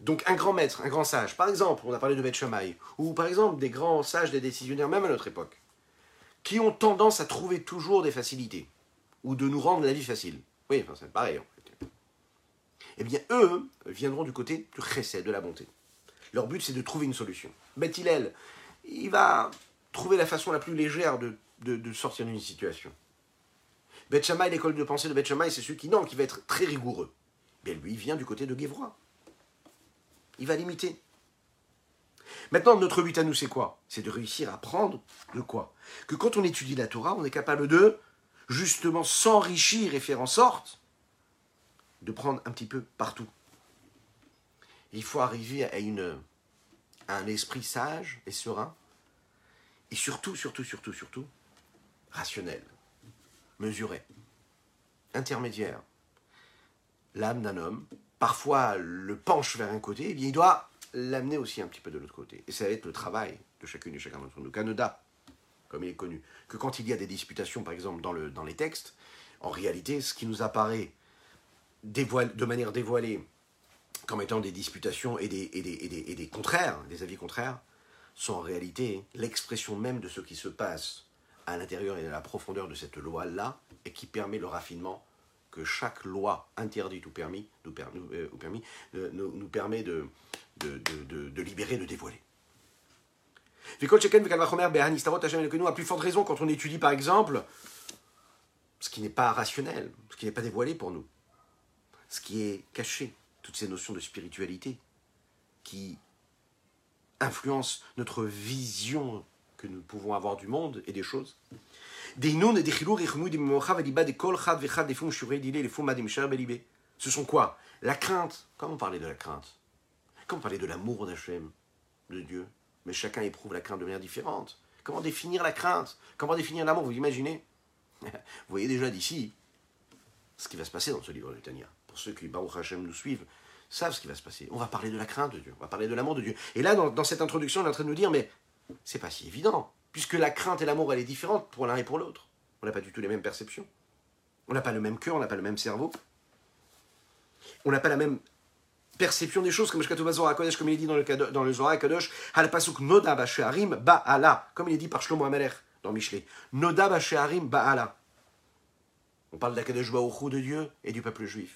Donc un grand maître, un grand sage, par exemple, on a parlé de Beth Shammai, ou par exemple des grands sages, des décisionnaires, même à notre époque, qui ont tendance à trouver toujours des facilités, ou de nous rendre la vie facile. Oui, c'est pareil en fait. Eh bien, eux viendront du côté du chesed, de la bonté. Leur but, c'est de trouver une solution. Beth Hillel, il va trouver la façon la plus légère de, de, sortir d'une situation. Beth l'école de pensée de Beth c'est celui qui, non, qui va être très rigoureux. Mais lui, il vient du côté de Guévroy. Il va limiter. Maintenant, notre but à nous, c'est quoi? C'est de réussir à prendre de quoi? Que quand on étudie la Torah, on est capable de, justement, s'enrichir et faire en sorte de prendre un petit peu partout. Il faut arriver à, une, à un esprit sage et serein, et surtout, surtout, surtout, surtout, rationnel, mesuré, intermédiaire. L'âme d'un homme parfois le penche vers un côté, eh bien, il doit l'amener aussi un petit peu de l'autre côté. Et ça va être le travail de chacune et chacun d'entre nous. Canada, comme il est connu, que quand il y a des disputations, par exemple, dans, le, dans les textes, en réalité, ce qui nous apparaît de manière dévoilée comme étant des disputations et des, et des contraires, des avis contraires, sont en réalité l'expression même de ce qui se passe à l'intérieur et à la profondeur de cette loi-là, et qui permet le raffinement que chaque loi interdite ou permis nous, euh, permis, euh, nous, permet de, de, libérer, de dévoiler. À plus forte raison quand on étudie par exemple ce qui n'est pas rationnel, ce qui n'est pas dévoilé pour nous, ce qui est caché, toutes ces notions de spiritualité qui influencent notre vision que nous pouvons avoir du monde et des choses. Ce sont quoi? La crainte. Comment parler de la crainte? Comment parler de l'amour d'Hachem, de Dieu Mais chacun éprouve la crainte de manière différente. Comment définir la crainte? Comment définir l'amour? Vous imaginez? Vous voyez déjà d'ici ce qui va se passer dans ce livre de Tania. Pour ceux qui, Baruch Hashem, nous suivent, savent ce qui va se passer. On va parler de la crainte de Dieu, on va parler de l'amour de Dieu. Et là, dans, dans cette introduction, on est en train de nous dire, mais c'est pas si évident puisque la crainte et l'amour, elle est différente pour l'un et pour l'autre. On n'a pas du tout les mêmes perceptions. On n'a pas le même cœur, on n'a pas le même cerveau. On n'a pas la même perception des choses, comme comme il est dit dans le, dans le Zohar Kadosh, Halpasuk Noda Basheharim Ba'ala, comme il est dit par Shlomo Amelech dans Michelet. Noda Basheharim Ba'ala. On parle d'Akadosh Baruch de Dieu et du peuple juif.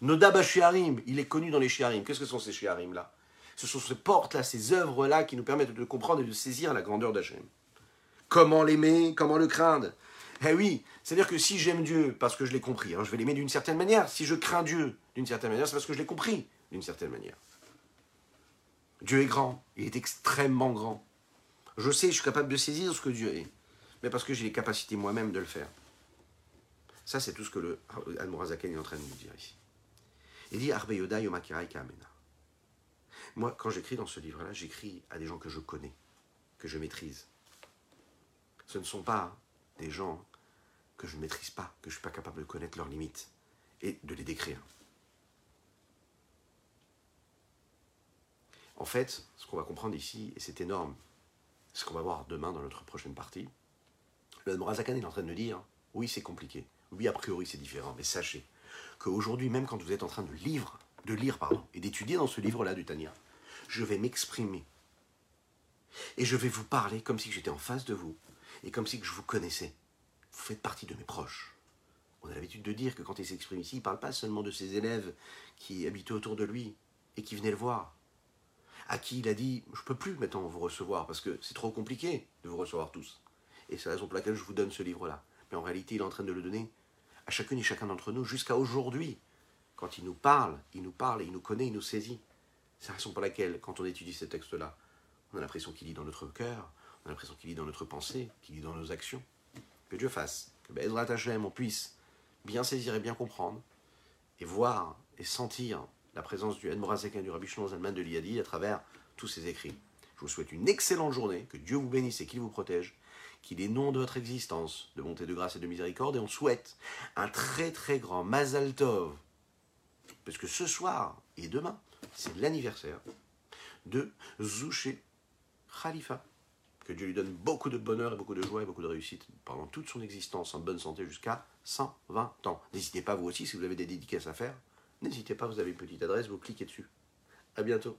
Noda Basheharim, il est connu dans les Shiarim. Qu'est-ce que sont ces Shiarim là? Ce sont ces portes-là, ces œuvres-là qui nous permettent de comprendre et de saisir la grandeur d'Hachem. Comment l'aimer, comment le craindre? Eh oui, c'est-à-dire que si j'aime Dieu parce que je l'ai compris, hein, je vais l'aimer d'une certaine manière. Si je crains Dieu d'une certaine manière, c'est parce que je l'ai compris d'une certaine manière. Dieu est grand, il est extrêmement grand. Je sais, je suis capable de saisir ce que Dieu est, mais parce que j'ai les capacités moi-même de le faire. Ça, c'est tout ce que le Al-Murazaken est en train de nous dire ici. Il dit Arbe Yoda Yomakirai Kamena. Moi, quand j'écris dans ce livre-là, j'écris à des gens que je connais, que je maîtrise. Ce ne sont pas des gens que je ne maîtrise pas, que je ne suis pas capable de connaître leurs limites et de les décrire. En fait, ce qu'on va comprendre ici, et c'est énorme, ce qu'on va voir demain dans notre prochaine partie, le Morazakan est en train de dire, oui c'est compliqué, oui a priori c'est différent, mais sachez qu'aujourd'hui, même quand vous êtes en train de lire, de lire et d'étudier dans ce livre-là du Tania, je vais m'exprimer. Et je vais vous parler comme si j'étais en face de vous, et comme si je vous connaissais. Vous faites partie de mes proches. On a l'habitude de dire que quand il s'exprime ici, il ne parle pas seulement de ses élèves qui habitaient autour de lui et qui venaient le voir. À qui il a dit Je ne peux plus maintenant vous recevoir parce que c'est trop compliqué de vous recevoir tous. Et c'est la raison pour laquelle je vous donne ce livre-là. Mais en réalité, il est en train de le donner à chacune et chacun d'entre nous jusqu'à aujourd'hui. Quand il nous parle, il nous parle, et il nous connaît, il nous saisit. C'est la raison pour laquelle, quand on étudie ces textes-là, on a l'impression qu'il lit dans notre cœur, l'impression qu'il lit dans notre pensée, qu'il lit dans nos actions. Que Dieu fasse, que Bezrat Hashem, on puisse bien saisir et bien comprendre, et voir et sentir la présence du Edmorazek et du Rabbi Shlomo de l'Iadi à travers tous ces écrits. Je vous souhaite une excellente journée, que Dieu vous bénisse et qu'il vous protège, qu'il est nom de votre existence, de bonté, de grâce et de miséricorde, et on souhaite un très très grand Mazal Tov, parce que ce soir et demain, c'est l'anniversaire de Zouché Khalifa. Que Dieu lui donne beaucoup de bonheur et beaucoup de joie et beaucoup de réussite pendant toute son existence en bonne santé jusqu'à 120 ans. N'hésitez pas vous aussi si vous avez des dédicaces à faire. N'hésitez pas, vous avez une petite adresse, vous cliquez dessus. À bientôt.